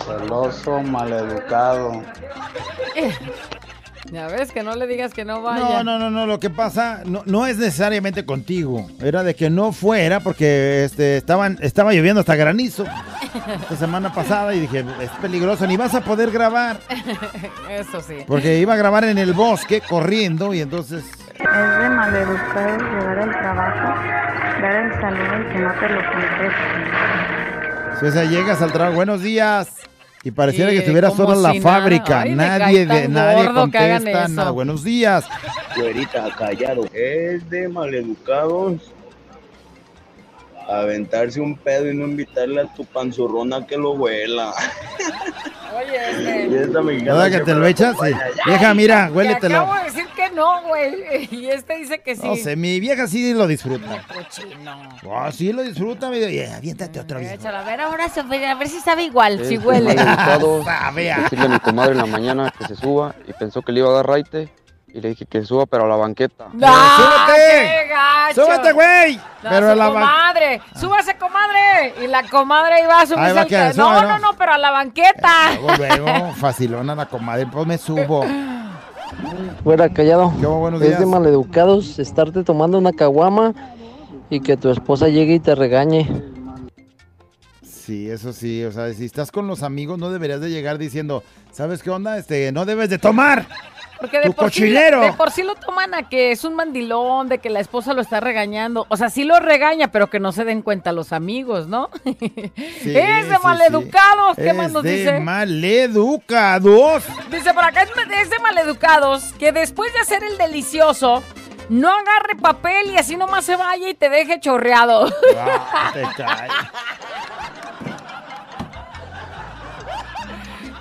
Celoso, maleducado. Ya ves, que no le digas que no vaya. No, no, no, no. Lo que pasa no, no es necesariamente contigo. Era de que no fuera porque este, estaban, estaba lloviendo hasta granizo esta semana pasada y dije, es peligroso, ni vas a poder grabar. *laughs* Eso sí. Porque iba a grabar en el bosque corriendo y entonces... Es de maleducado llegar al trabajo, dar el saludo y que no te lo conteste. O sea, llegas al trabajo, buenos días. Y pareciera que estuviera solo en la si fábrica. Ay, nadie de nadie contesta nada. Buenos días. Güerita, callado. Es de maleducados aventarse un pedo y no invitarle a tu panzurrona que lo huela. Oye, *laughs* Y esta mexicana ¿Verdad que te lo echas? Sí. Vieja, mira, Te huéletelo. acabo de decir que no, güey. *laughs* Y este dice que sí. No sé, mi vieja sí lo disfruta. Cochino. Oh, sí lo disfruta, mi vieja. Aviéntate otro viejo. Échala, a ver ahora, se- a ver si sabe igual, Es si huele. *laughs* Sabe a mi comadre en la mañana que se suba y pensó que le iba a dar raite y le dije que suba pero a la banqueta. ¡Ah, ¡Súbete! qué gacho! ¡Súbete, güey! No, Pero a la comadre, súbase, comadre. Y la comadre iba a subirse al que No, ¿no? no, pero a la banqueta. Luego, luego, facilona la comadre. Pues me subo. Fuera callado. buenos es de maleducados estarte tomando una caguama y que tu esposa llegue y te regañe. Sí, eso sí. O sea, si estás con los amigos, no deberías de llegar diciendo, ¿sabes qué onda? Este, no debes de tomar. Porque de ¡Tu por, sí, de por sí lo toman a que es un mandilón, de que la esposa lo está regañando. O sea, sí lo regaña, pero que no se den cuenta los amigos, ¿no? Sí, *laughs* es de sí, maleducados. ¿Qué es más nos de dice? maleducados. Dice por acá, es es de maleducados que después de hacer el delicioso, no agarre papel y así nomás se vaya y te deje chorreado. Ah, te cae. *laughs*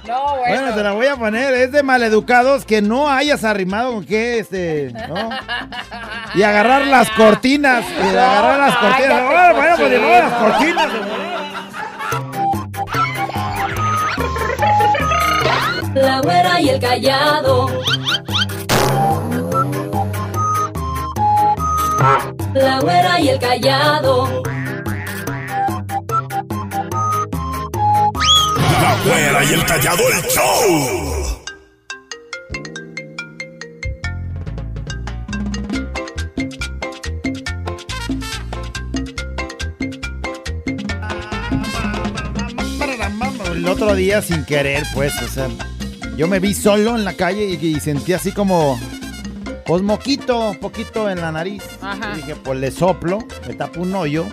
No, Bueno, te la voy a poner. Es de maleducados que no hayas arrimado con qué, este, ¿no? Y agarrar las cortinas. Y agarrar las cortinas. cállate, Bueno, bueno, pues modo, las cortinas. La güera y el callado. La güera y el callado. La güera y el callado el show. El otro día sin querer, pues, o sea, yo me vi solo en la calle y, y sentí así como, pues moquito, poquito en la nariz. Ajá. Y dije, pues le soplo, me tapo un hoyo,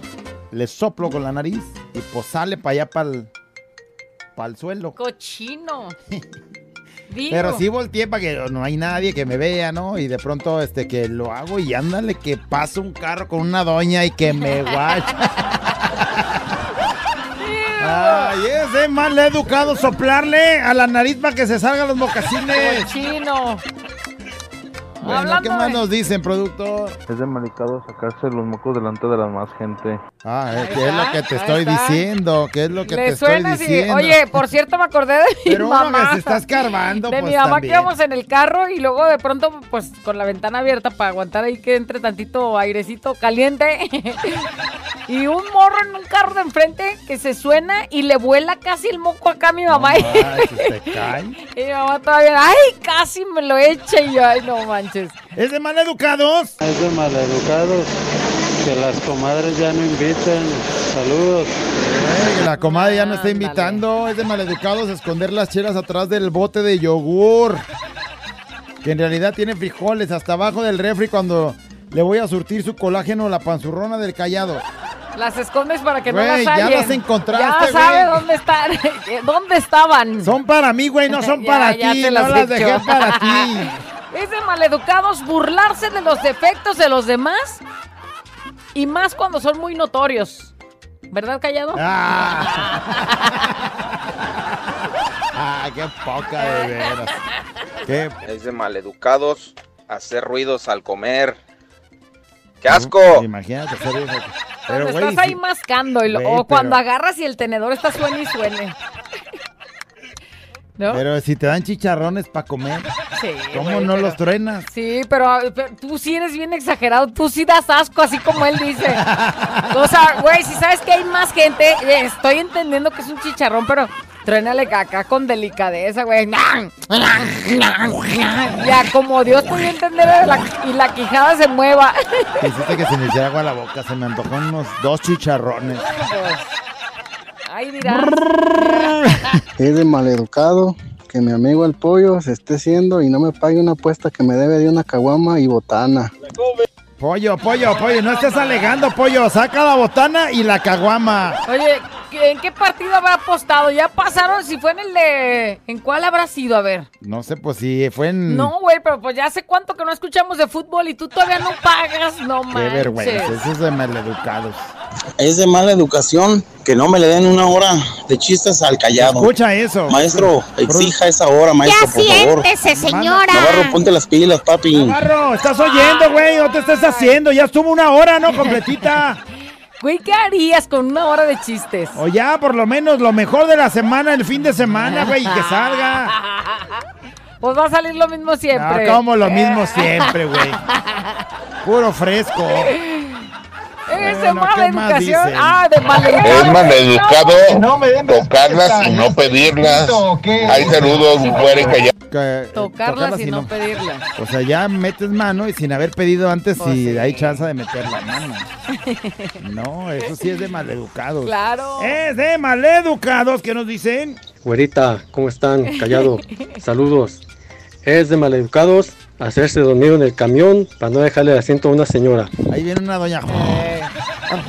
le soplo con la nariz y pues sale para allá para el, el suelo. Cochino. *laughs* Digo. Pero sí volteé para que no hay nadie que me vea, ¿no? Y de pronto este que lo hago y ándale que pasa un carro con una doña y que me *laughs* guacha. Ay, es de mal educado soplarle a la nariz para que se salgan los mocasines. Chino. Bueno, Hablando ¿qué más de- nos dicen, productor? Es de malicado sacarse los mocos delante de la más gente. Ah, es que es lo que te estoy está. diciendo, ¿qué es lo que te Le estoy suena así. diciendo? Oye, por cierto, me acordé de mi Pero uno mamá. que se está escarbando, De pues, mi mamá también. que íbamos en el carro y luego de pronto, pues con la ventana abierta para aguantar ahí que entre tantito airecito caliente. *laughs* y un morro en un carro de enfrente que se suena y le vuela casi el moco acá a mi mamá. Ay, se te cae. *laughs* y mi mamá todavía, ay, casi me lo echa y yo, ay, no manches. ¿Es de maleducados? Es de maleducados que las comadres ya no invitan. Saludos. Ay, que la comadre ya no está invitando. Es de maleducados esconder las chelas atrás del bote de yogur. Que en realidad tiene frijoles hasta abajo del refri cuando le voy a surtir su colágeno a la panzurrona del callado. Las escondes para que no las ya hallen. las encontraste, Ya sabe güey. dónde están. *laughs* ¿Dónde estaban? Son para mí, güey, no *laughs* son Ya, para ya ti. te No las las dejé hecho. para ti. *laughs* Es de maleducados burlarse de los defectos de los demás y más cuando son muy notorios. ¿Verdad, Callado? Ah, qué poca de veras. Qué Es de maleducados hacer ruidos al comer. ¡Qué asco! Imagínate hacer eso. *laughs* Pero, güey, estás ahí sí. mascando y lo- Güey, o cuando pero- agarras y el tenedor está suene y suene. *laughs* ¿No? Pero si te dan chicharrones para comer, Sí, ¿cómo güey, no pero- los truenas? Sí, pero, pero tú sí eres bien exagerado, tú sí das asco, así como él dice. *laughs* O sea, güey, si sabes que hay más gente, eh, estoy entendiendo que es un chicharrón, pero trénale acá con delicadeza, güey. Ya, como Dios te dio a entender la- y la quijada se mueva. Hiciste que se me hiciera agua a la boca, se me antojó unos dos chicharrones. Ay, dirás. Es de maleducado que mi amigo el pollo se esté haciendo y no me pague una apuesta que me debe de una caguama y botana. Pollo, pollo, pollo, no estés alegando, pollo. Saca la botana y la caguama. Oye, ¿en qué partido habrá apostado? ¿Ya pasaron? Si fue en el de... ¿En cuál habrá sido? A ver. No sé, pues si fue en. No, güey, pero pues ya hace cuánto que no escuchamos de fútbol y tú todavía no pagas, no Qué manches. vergüenza, eso es de maleducados. Es de mala educación que no me le den una hora de chistes al callado. Escucha eso. Maestro, exija esa hora, maestro, por favor. Navarro, ponte las pilas, papi. Navarro, estás oyendo, güey, no te estés haciendo. Ya estuvo una hora, ¿no? Completita. *laughs* Güey, ¿qué harías con una hora de chistes? O ya, por lo menos, lo mejor de la semana, el fin de semana, güey, y que salga. *laughs* Pues va a salir lo mismo siempre. No, como lo mismo siempre, güey. Puro fresco. *laughs* Es de Bueno, mala ¿qué más educación. dicen? Ah, de mala Es educación. maleducado tocarlas y no pedirlas. Hay saludos, güey, que ya. Tocarlas y no pedirlas. O sea, ya metes mano y sin haber pedido antes Pues si sí. hay chance de meter la mano. No, eso sí es de maleducados. Claro. Es de maleducados que nos dicen. Güerita, ¿cómo están? Callado. *laughs* Saludos. Es de maleducados hacerse dormido en el camión para no dejarle el asiento a una señora. Ahí viene una doña.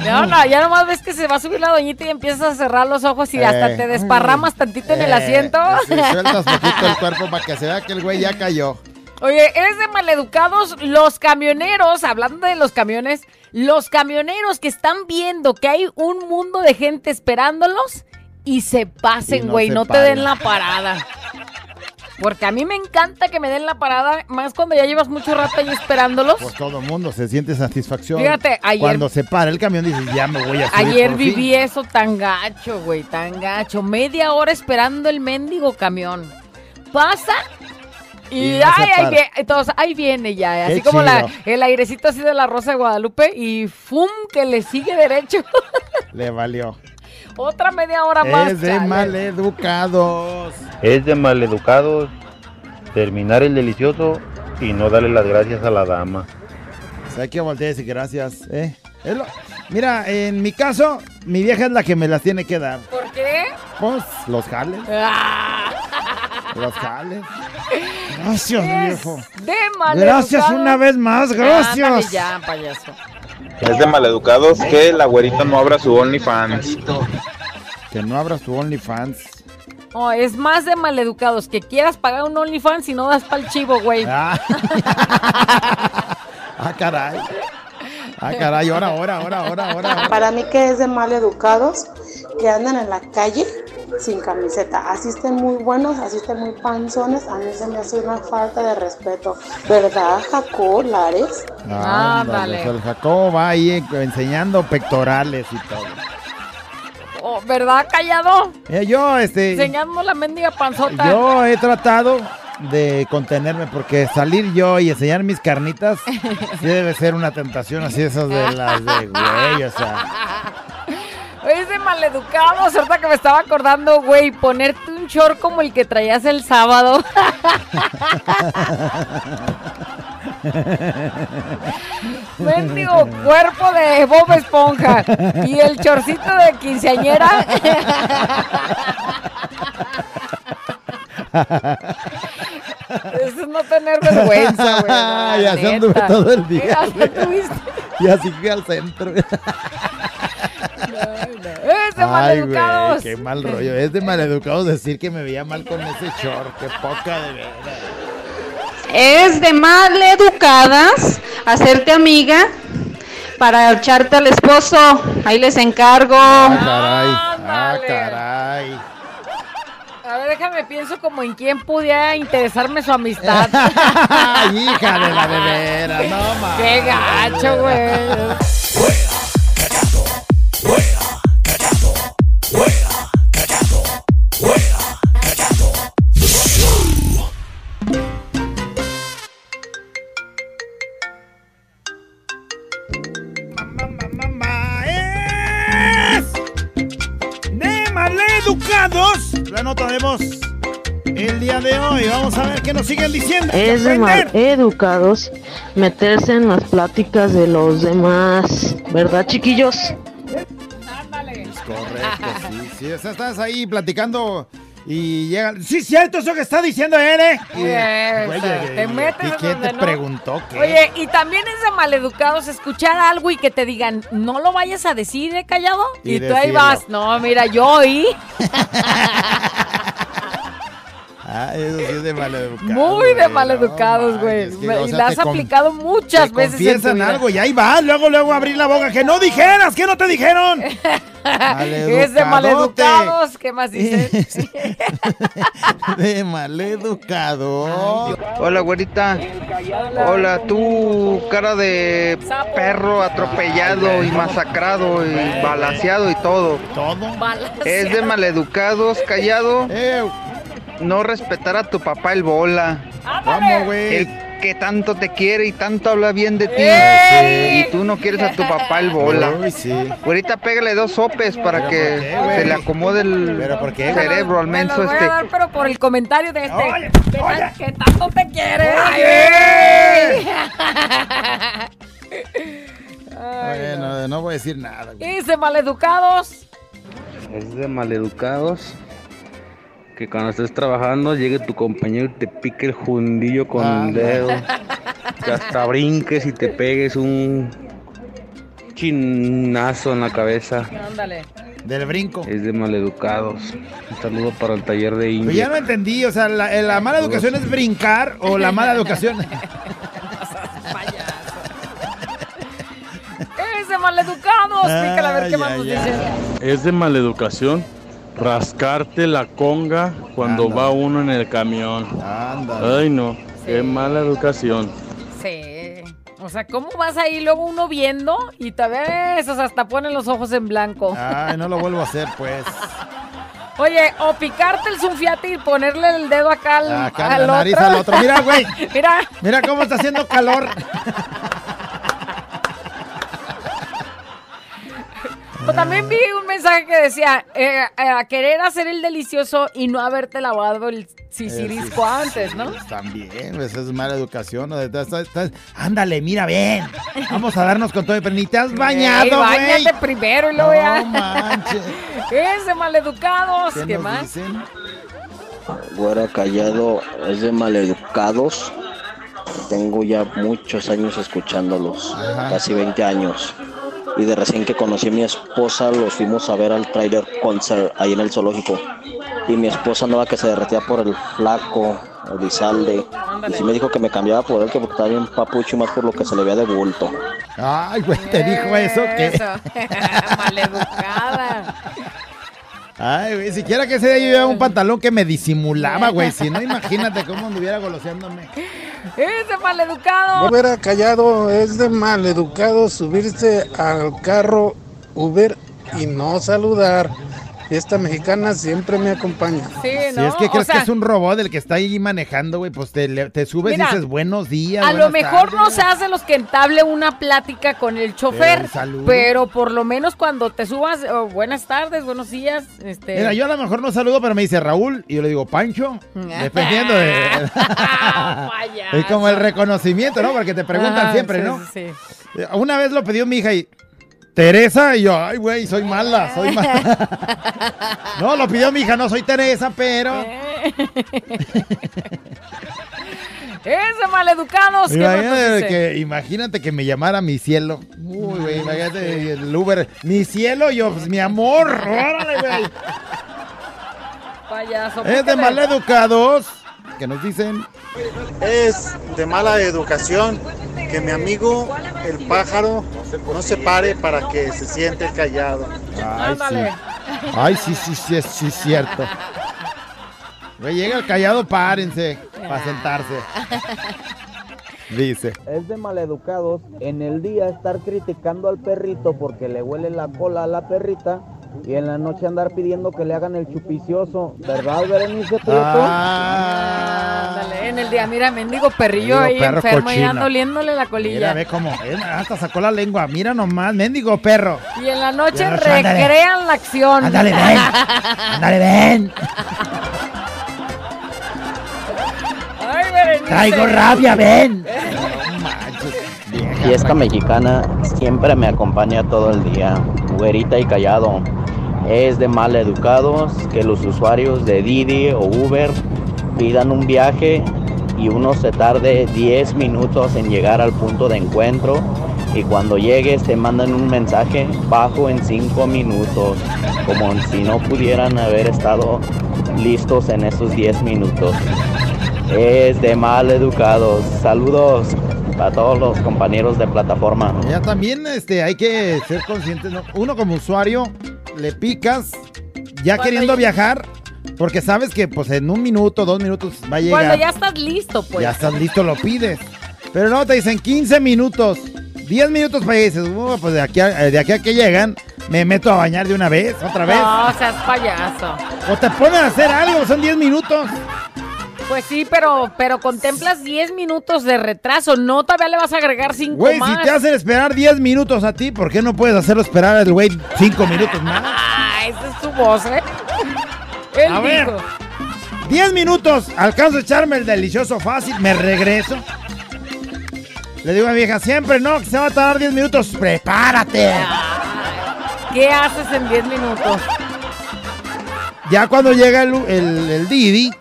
No, no, ya nomás ves que se va a subir la doñita y empiezas a cerrar los ojos y Eh. hasta te desparramas tantito en el Eh, asiento. sí, sueltas poquito el *laughs* cuerpo para que se vea que el güey ya cayó. Oye, es de maleducados los camioneros, hablando de los camiones, los camioneros que están viendo que hay un mundo de gente esperándolos y se pasen, no güey, se no, te den la parada. Porque a mí me encanta que me den la parada, más cuando ya llevas mucho rato ahí esperándolos. Pues todo el mundo se siente satisfacción. Fíjate, ayer- Cuando se para el camión dices, ya me voy a subir Ayer viví fin. eso tan gacho, güey, tan gacho. Media hora esperando el mendigo camión. Pasa y, Y ay, ahí entonces, ahí viene ya, Qué así como la, el airecito así de la Rosa de Guadalupe y ¡fum! que le sigue derecho. Le valió. Otra media hora más. Es de chale. maleducados. Es de maleducados terminar el delicioso y no darle las gracias a la dama. O sea, hay que voltear y decir gracias. ¿eh? Es lo- Mira, en mi caso, mi vieja es la que me las tiene que dar. ¿Por qué? Pues los jales, Ah, los jales. *laughs* Gracias, es viejo. de maleducados. Gracias una vez más, gracias. Ya, payaso. Es de maleducados que la güerita no abra su OnlyFans. Que no abras tu OnlyFans. Oh, es más de maleducados que quieras pagar un OnlyFans y no das pa'l chivo, güey. Ah, *laughs* ah caray. Ah, caray, ahora, ahora, ahora, ahora, ahora. Para mí que es de mal educados que andan en la calle sin camiseta. Así estén muy buenos, así estén muy panzones, a mí se me hace una falta de respeto. ¿Verdad, Jacob Lares? Ándale. pues El Jacobo va ahí enseñando pectorales y todo. Oh, ¿Verdad, callado? Eh, yo, este. Enseñando la mendiga panzota. Yo he tratado de contenerme porque salir yo y enseñar mis carnitas sí debe ser una tentación así esas de las de güey, o sea. *laughs* Es de maleducados, ahorita que me estaba acordando, güey, ponerte un short como el que traías el sábado. Mendigo cuerpo de Bob Esponja y el chorcito de quinceañera. Eso es no tener vergüenza, güey. la *laughs* y así neta. anduve todo el día. Así güey. anduviste. Y así fui al centro. Es de Ay, maleducados. güey, qué mal rollo. Es de maleducados decir que me veía mal con ese short. Qué poca de veras. Es de maleducadas hacerte amiga para echarte al esposo. Ahí les encargo. Ah, caray. Ah, caray. A ver, déjame pienso como en quién pudiera interesarme su amistad. *laughs* Hija de la de veras, no mames. Qué gacho, güey. La nota de voz. El día de hoy, vamos a ver qué nos siguen diciendo. Es de Aprender. educados meterse en las pláticas de los demás, ¿verdad, chiquillos? Correcto, sí, sí. O sea, estás ahí platicando y llega. Sí, cierto eso que está diciendo él, ¿eh? Y- Eh, Güey, o sea, ¿y- te metes ¿Y quién donde te no. preguntó qué? Oye, y también es de maleducados escuchar algo y que te digan, no lo vayas a decir, ¿eh, callado? Y Y, tú ahí vas, no, mira, yo oí. *laughs* Ah, eso sí es de maleducado. Muy de güey, maleducados, no güey. que, y sea, la has aplicado muchas te veces. vida. algo y ahí va, luego, luego abrir la boca. Que no dijeras, que no te dijeron. *laughs* Es de maleducados. ¿Qué más dices? *laughs* De maleducado. Hola, güerita. Hola, tú, cara de perro atropellado y masacrado y balaseado y todo. Todo. Es de maleducados, callado. No respetar a tu papá el bola. ¿Cómo, güey? El que tanto te quiere y tanto habla bien de ti. ¡Ey! Y tú no quieres a tu papá el bola. Uy, sí. Güerita, pégale dos sopes para que qué, se le acomode el ¿Pero por qué? cerebro al Me los menso voy este. a dar, pero por el comentario de este. ¿Qué, tan- qué tanto te quiere? Bueno, *laughs* no voy a decir nada. güey. De maleducados. Es de maleducados que cuando estés trabajando llegue tu compañero y te pique el jundillo con Ah, el dedo. Que hasta brinques y te pegues un chinazo en la cabeza. Ándale. Del brinco. Es de maleducados. Un saludo para el taller de Pues India. ya no entendí, o sea, la, eh, la mala educación es brincar o la mala educación. *laughs* Es de maleducados. Pícale a ver qué más ay, nos ay. dicen. Es de maleducación rascarte la conga cuando Ándale. va uno en el camión. Ándale. Ay, no. Qué mala educación. Sí. O sea, ¿cómo vas ahí luego uno viendo y te ves, o sea, hasta ponen los ojos en blanco? Ay, no lo vuelvo a hacer, pues. Oye, o picarte el sunfiate y ponerle el dedo acá al, Acá en al la nariz otro. al otro. Mira, güey. *laughs* Mira. Mira cómo está haciendo calor. O también vi un mensaje que decía, eh, eh, a querer hacer el delicioso y no haberte lavado el sisirisco Eh, antes, ¿no? Pues también, pues, es mala educación. ¿no? Estás- estás- estás- Ándale, mira, ven. Vamos a darnos con todo. Pero ni te has *laughs* bañado, Ey, güey. Báñate primero y luego No ya. manches. *laughs* Es de maleducados. ¿Qué ¿Qué, nos más? dicen? Güera Callado es de maleducados. Tengo ya muchos años escuchándolos, casi 20 años. Y de recién que conocí a mi esposa, los fuimos a ver al trailer concert ahí en el zoológico. Y mi esposa andaba que se derretía por el flaco, Elizalde. Y sí me dijo que me cambiaba por él, que porque estaba bien papucho y más por lo que se le veía de bulto. Ay, güey, te dijo eso. que Eso. *laughs* Maleducada. Ay, güey, siquiera que ese día yo llevaba un pantalón que me disimulaba, güey. Si no, imagínate cómo anduviera goloseándome. Es de maleducado. Hubiera callado, es de maleducado subirse al carro Uber y no saludar. Esta mexicana siempre me acompaña. Sí, Si es que crees que es un robot el que está ahí manejando, güey, pues te, subes Mira, y dices buenos días. A lo mejor tardes". no se hace los que entable una plática con el chofer, saludo. pero por lo menos cuando te subas, oh, buenas tardes, buenos días, este... Mira, yo a lo mejor no saludo, pero me dice Raúl y yo le digo Pancho, *laughs* dependiendo de... *laughs* es como el reconocimiento, ¿no? Porque te preguntan Ajá, siempre, sí, ¿no? sí, sí. Una vez lo pidió mi hija y... Teresa, y yo, ay, güey, soy mala, soy mala. *laughs* no, lo pidió mi hija, no soy Teresa, pero... *laughs* Es de maleducados. ¿qué más nos Imagínate que, imagínate que me llamara mi cielo. Uy, güey, imagínate el Uber. Mi cielo, y yo, pues mi amor. Órale, güey. Payaso. Es de maleducados. Que nos dicen. Es de mala educación que mi amigo el pájaro no se pare para que se siente callado. Ay, sí. Ay, sí, sí, sí, es sí, es cierto. Llega el callado, párense. Para sentarse. Dice. Es de maleducados en el día estar criticando al perrito porque le huele la cola a la perrita y en la noche andar pidiendo que le hagan el chupicioso, ¿verdad, Berenice Prieto? Ándale, en el día, mira, mendigo perrillo Mendigo ahí perro enfermo y cochino. ando oliéndole la Mira, colilla. ve cómo. eh, hasta sacó la lengua. Mira nomás, mendigo perro. Y en la noche Y en la noche, ándale. recrean la acción. Ándale, ven. *laughs* Ándale, ven. Ay, Berenice. Traigo rabia, ven. Y esta mexicana siempre me acompaña todo el día, güerita y callado. Es de mal educados que los usuarios de Didi o Uber pidan un viaje y uno se tarde 10 minutos en llegar al punto de encuentro y cuando llegues te mandan un mensaje bajo en 5 minutos, como si no pudieran haber estado listos en esos 10 minutos. Es de mal educados. Saludos a todos los compañeros de plataforma. Ya también este, hay que ser conscientes, ¿no? Uno como usuario le picas ya Cuando queriendo ya- viajar porque sabes que pues en un minuto, dos minutos va a llegar. Cuando ya estás listo, pues. Ya estás listo, lo pides. Pero no, te dicen 15 minutos, 10 minutos para dices, "Uh, pues de aquí, a, de aquí a que llegan, me meto a bañar de una vez, otra vez. No, seas payaso. O te ponen a hacer algo, son 10 minutos. Pues sí, pero, pero contemplas 10 minutos de retraso. No, todavía le vas a agregar 5 Güey, más. si te hacen esperar 10 minutos a ti, ¿por qué no puedes hacerlo esperar al güey 5 minutos más? Ah, esa es su voz, ¿eh? Él A ver. dijo. 10 minutos, alcanzo a echarme el delicioso fácil, me regreso. Le digo a mi vieja, siempre no, que se va a tardar 10 minutos, prepárate. ¿Qué haces en 10 minutos? Ya cuando llega el, el, el Didi,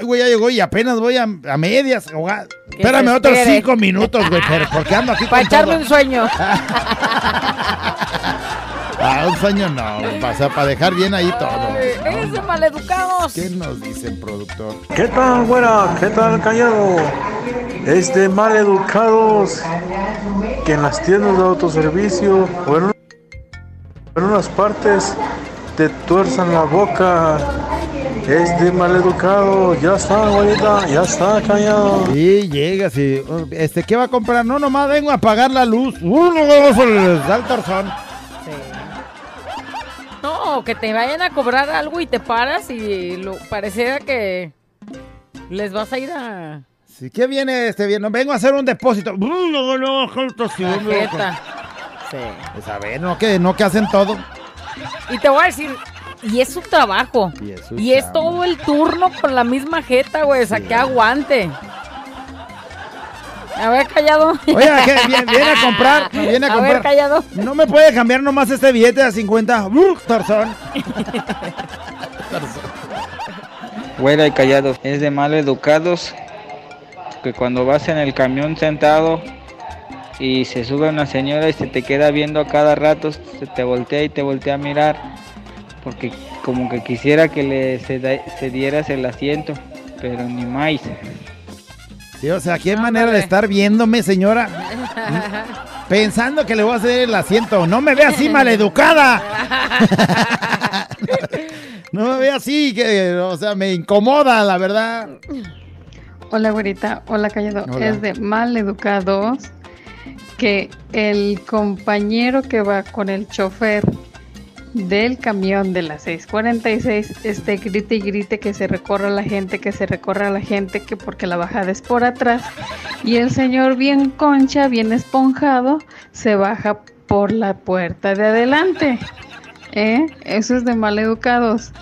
ay, güey, ya llegó y apenas voy a, a medias. Espérame otros. 5 minutos, güey, pero porque ando aquí *laughs* Para con echarme todo. un sueño. *laughs* Ah, un sueño no, o sea, para dejar bien ahí todo. Es de maleducados. ¿Qué nos dice el productor? ¿Qué tal, güera? ¿Qué tal, callado? Es de mal educados que en las tiendas de autoservicio o en unas partes te tuerzan la boca. Es de mal educado. Ya está, güerita. Ya está, callado. Sí, llegas y, este, ¿qué va a comprar? No, nomás vengo a apagar la luz. Uh, no, no, no, les da el torzón. No, que te vayan a cobrar algo y te paras y lo, pareciera que les vas a ir a... Sí, ¿qué viene este bien? No, vengo a hacer un depósito. Uh, no, no. Sí. Pues a ver, no que, no que hacen todo. Y te voy a decir, y es su trabajo. Y es su Y es chamba. todo el turno con la misma jeta, güey. O sea, que aguante. A ver, callado. Oye, ¿qué? *laughs* Viene, viene a comprar, viene a A comprar. ver, callado. No me puede cambiar nomás este billete a 50. Uh, torzón. Güera y callado. Es de mal educados que cuando vas en el camión sentado y se sube una señora y se te queda viendo a cada rato, se te voltea y te voltea a mirar porque como que quisiera que le cedieras el asiento, pero ni más. Sí, o sea, qué manera de estar viéndome, señora. *laughs* Pensando que le voy a hacer el asiento. No me ve así maleducada. *laughs* No me ve así, que, o sea, me incomoda, la verdad. Hola, güerita. Hola, callado. Hola. Es de mal educados que el compañero que va con el chofer del camión de las 6:46 esté grite y grite que se recorra la gente, que se recorra la gente, que porque la bajada es por atrás. Y el señor bien concha, bien esponjado, se baja por la puerta de adelante. ¿Eh? Eso es de mal educados.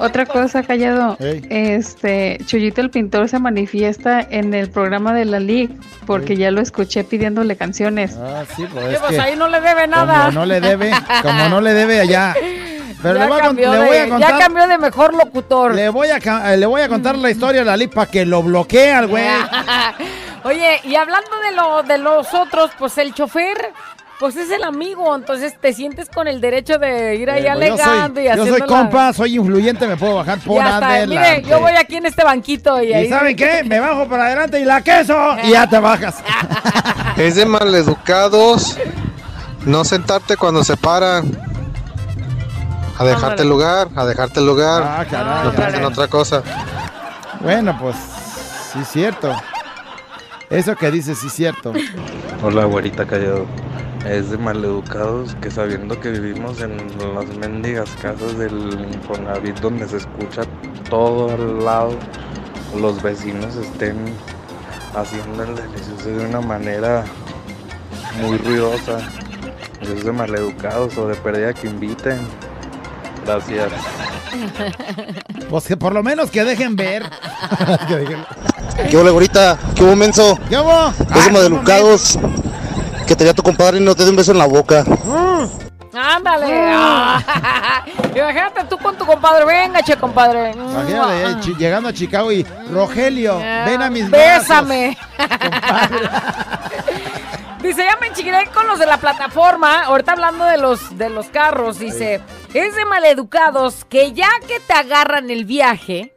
Otra cosa, callado. Este, Chuyito el pintor se manifiesta en el programa de la League porque ya lo escuché pidiéndole canciones. Ah, sí, pues Sí, es pues que ahí no le debe nada. Como no le debe, como no le debe allá. *laughs* Pero ya, le, voy a, con- cambió le de, voy a contar. ya cambió de mejor locutor. Le voy a, eh, le voy a contar la historia de la Lip para que lo bloquee al güey. *laughs* Oye, y hablando de lo de los otros, pues el chofer, pues es el amigo, entonces te sientes con el derecho de ir ahí Eh, pues yo soy- alegando y yo haciendo soy compa, soy influyente, me puedo bajar por Ya está, adelante. mire, yo voy aquí en este banquito y, ¿Y ahí. saben qué? *laughs* Me bajo para adelante y la queso y ya te bajas. *laughs* Es de maleducados no sentarte cuando se paran. A dejarte el lugar, a dejarte el lugar. Ah, caray, no piensen otra cosa. Bueno, pues sí es cierto. Eso que dices sí es cierto. Hola, güerita callado. Es de maleducados que sabiendo que vivimos en las mendigas casas del Infonavit donde se escucha todo al lado, los vecinos estén haciendo el delicioso de una manera muy ruidosa. Es de maleducados o de pérdida que inviten. Gracias. *laughs* Pues que por lo menos que dejen ver. *laughs* Que dejen- ¿Qué hubo, ahorita? ¿Qué hubo, menso? ¿Qué hubo? Es de maleducados que te vea tu compadre y no te dé un beso en la boca. Ándale. Ah. *laughs* Imagínate tú con tu compadre, venga, che, compadre. Imagínate, eh, chi- llegando a Chicago y Rogelio, ven a mis Bésame. *laughs* Dice, ya me enchiquiré con los de la plataforma. Ahorita hablando de los, de los carros, dice, es de maleducados que ya que te agarran el viaje,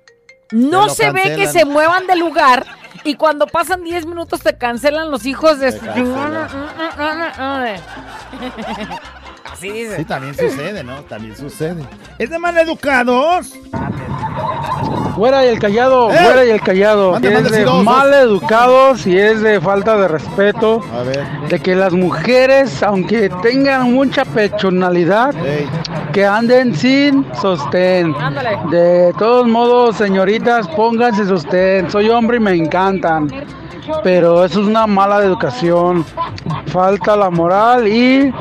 no se ve que se muevan de lugar y cuando pasan 10 minutos te cancelan los hijos de... *laughs* Así dice. Sí, también sucede, ¿no? También sucede. Es de maleducados. Fuera y el callado, ¡Eh! fuera y el callado. Mande, es mande, de dos, dos. mal educados y es de falta de respeto. A ver. De que las mujeres, aunque tengan mucha pechonalidad, que anden sin sostén. Ándale. De todos modos, señoritas, pónganse sostén. Soy hombre y me encantan. Pero eso es una mala educación. Falta la moral y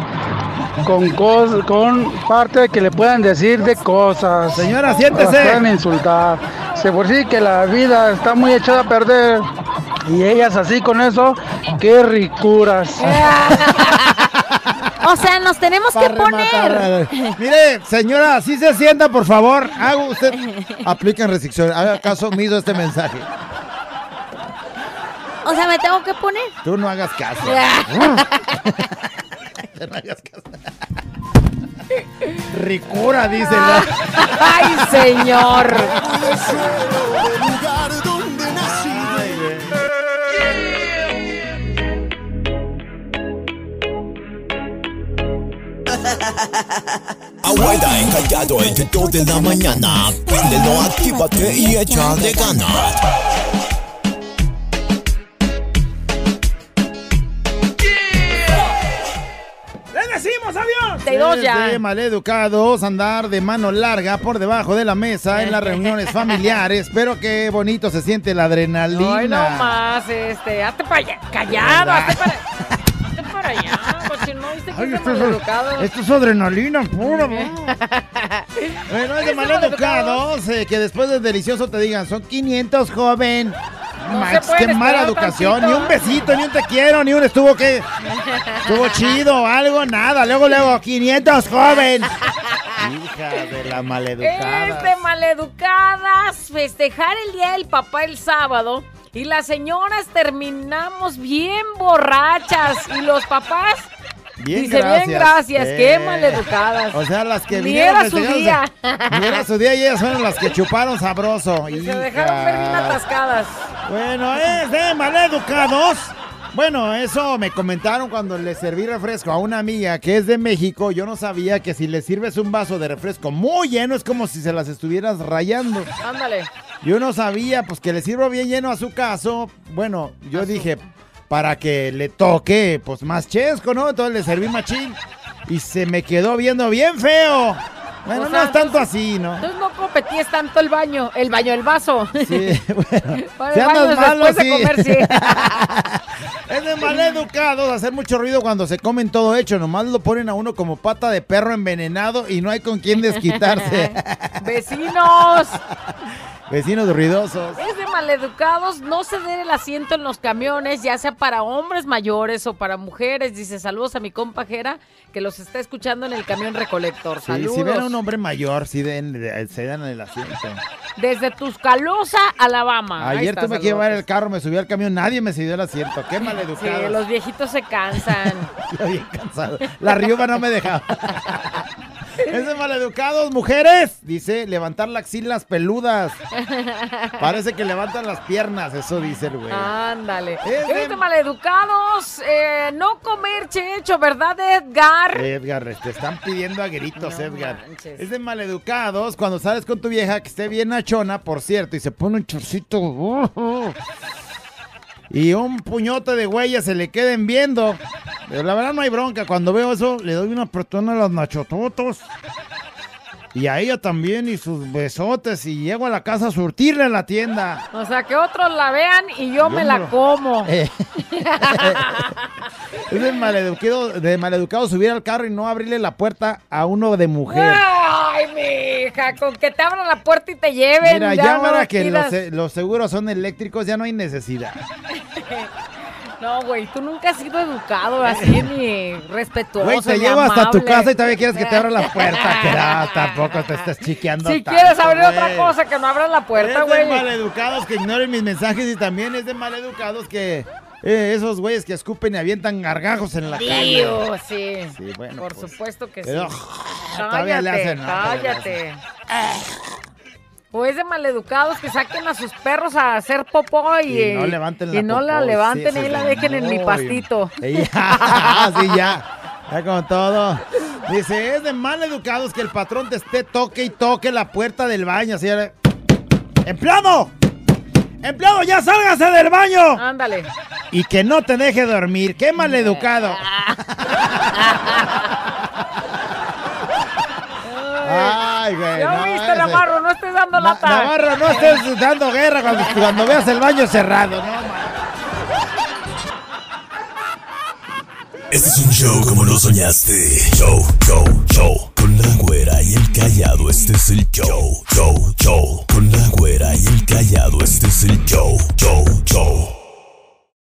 con cos- con parte que le puedan decir de cosas. Señora, siéntese. Las pueden insultar. Se por sí que la vida está muy echada a perder. Y ellas así con eso, qué ricuras. *laughs* O sea, nos tenemos que poner. Mire, señora, si se sienta, por favor. Haga usted. Apliquen restricciones. Haga caso omiso a este mensaje. O sea, me tengo que poner. Tú no hagas caso. *laughs* Tú no hagas caso. Ricura, dice. la- *laughs* Ay, señor. Abuela encallado entre 2 de la mañana. Préndelo, actívate y échale ganas. 42 ya. Maleducados, andar de mano larga por debajo de la mesa en las *laughs* reuniones familiares, pero qué bonito se siente la adrenalina. Ay, no más, este, hazte para allá, callado, hazte para *laughs* para allá, coche, no viste que Ay, es esto, es, esto es adrenalina pura. Bueno, *laughs* es de maleducados eh, que después del delicioso te digan, son 500, joven. No Max, qué mala educación, tantito. ni un besito, ni un te quiero, ni un estuvo que estuvo *laughs* chido, algo, nada. Luego, luego, 500, joven. Hija de la maleducada. Es de maleducadas festejar el día del papá el sábado y las señoras terminamos bien borrachas y los papás Bien, dice bien gracias, qué maleducadas. O sea, las que Ni vinieron era su día. *laughs* Ni era su día y ellas fueron las que chuparon sabroso. Se dejaron ver bien atascadas. Bueno, es de maleducados Bueno, eso me comentaron cuando le serví refresco a una amiga que es de México. Yo no sabía que si le sirves un vaso de refresco muy lleno es como si se las estuvieras rayando. Ándale. Yo no sabía, pues que le sirvo bien lleno a su caso. Bueno, yo dije, para que le toque, pues más chesco, ¿no? Entonces le serví machín y se me quedó viendo bien feo. Bueno, O no es tanto así, ¿no? Entonces no competías tanto el baño, el baño, el vaso. Sí, *laughs* bueno. Para el baño después de sí. comer, sí. *laughs* Es de maleducados hacer mucho ruido cuando se comen todo hecho. Nomás lo ponen a uno como pata de perro envenenado y no hay con quién desquitarse. *laughs* Vecinos. Vecinos ruidosos. Es de maleducados no ceder el asiento en los camiones, ya sea para hombres mayores o para mujeres. Dice saludos a mi compajera que los está escuchando en el camión recolector. Sí, Saludos. si ven a un hombre mayor, sí den, de- se dan el asiento. Desde Tuscaloosa, Alabama. Ayer está, tuve que llevar el carro, me subí al camión, nadie me cedió el asiento. Qué Sí, maleducado. los viejitos se cansan. *laughs* Yo bien cansado. La riuba no me dejaba. *laughs* *laughs* Es de maleducados, mujeres. Dice, levantar las axilas peludas. Parece que levantan las piernas, eso dice el güey. Ándale. Es de- maleducados. eh, no comer checho, ¿verdad, Edgar? Edgar, te están pidiendo a gritos, No Edgar. manches. Es de maleducados cuando sales con tu vieja que esté bien nachona, por cierto, y se pone un chorcito. uh, uh, y un puñote de huellas se le queden viendo. Pero la verdad no hay bronca. Cuando veo eso, le doy una protona a los nachototos. Y a ella también, y sus besotes. Y llego a la casa a surtirle a la tienda. O sea, que otros la vean y yo, Yo me la lo- como. *laughs* Eh. Es de maleducado, de maleducado subir al carro y no abrirle la puerta a uno de mujer. Ay, mija, con que te abran la puerta y te lleven. Mira, ya no ahora que los, eh, los seguros son eléctricos, ya no hay necesidad. *laughs* No, güey, tú nunca has sido educado así ni respetuoso. Güey, te llevo hasta tu casa y todavía quieres que te abra la *laughs* puerta. Que no, tampoco te estés chiqueando Si tanto, quieres abrir otra güey. cosa, que no abras la puerta, Es de güey. maleducados que ignoren mis mensajes y también es de maleducados que eh, esos güeyes que escupen y avientan gargajos en la calle. Sí. Sí, bueno, Por pues. supuesto que sí. Pero, todavía le cállate, hacen, ¿no? Todavía le cállate. O es de maleducados que saquen a sus perros a hacer popó y, Y no levanten la y no la levanten sí, y la dejen en mi pastito. *laughs* Y ya, *laughs* sí, ya. Ya con todo. Dice, es de mal educados que el patrón te esté toque y toque la puerta del baño. Así, ¡Empleado! ¡Empleado, ya sálgase del baño! Ándale. Y que no te deje dormir. ¡Qué mal *laughs* Ya no, viste, Navarro, no estés dando la lata. Navarro, no estés dando guerra cuando, veas el baño cerrado, no, Este es un show como lo soñaste. Show, show, show. Con la güera y el callado, este es el show, show, show. Con la güera y el callado, este es el show, show, show.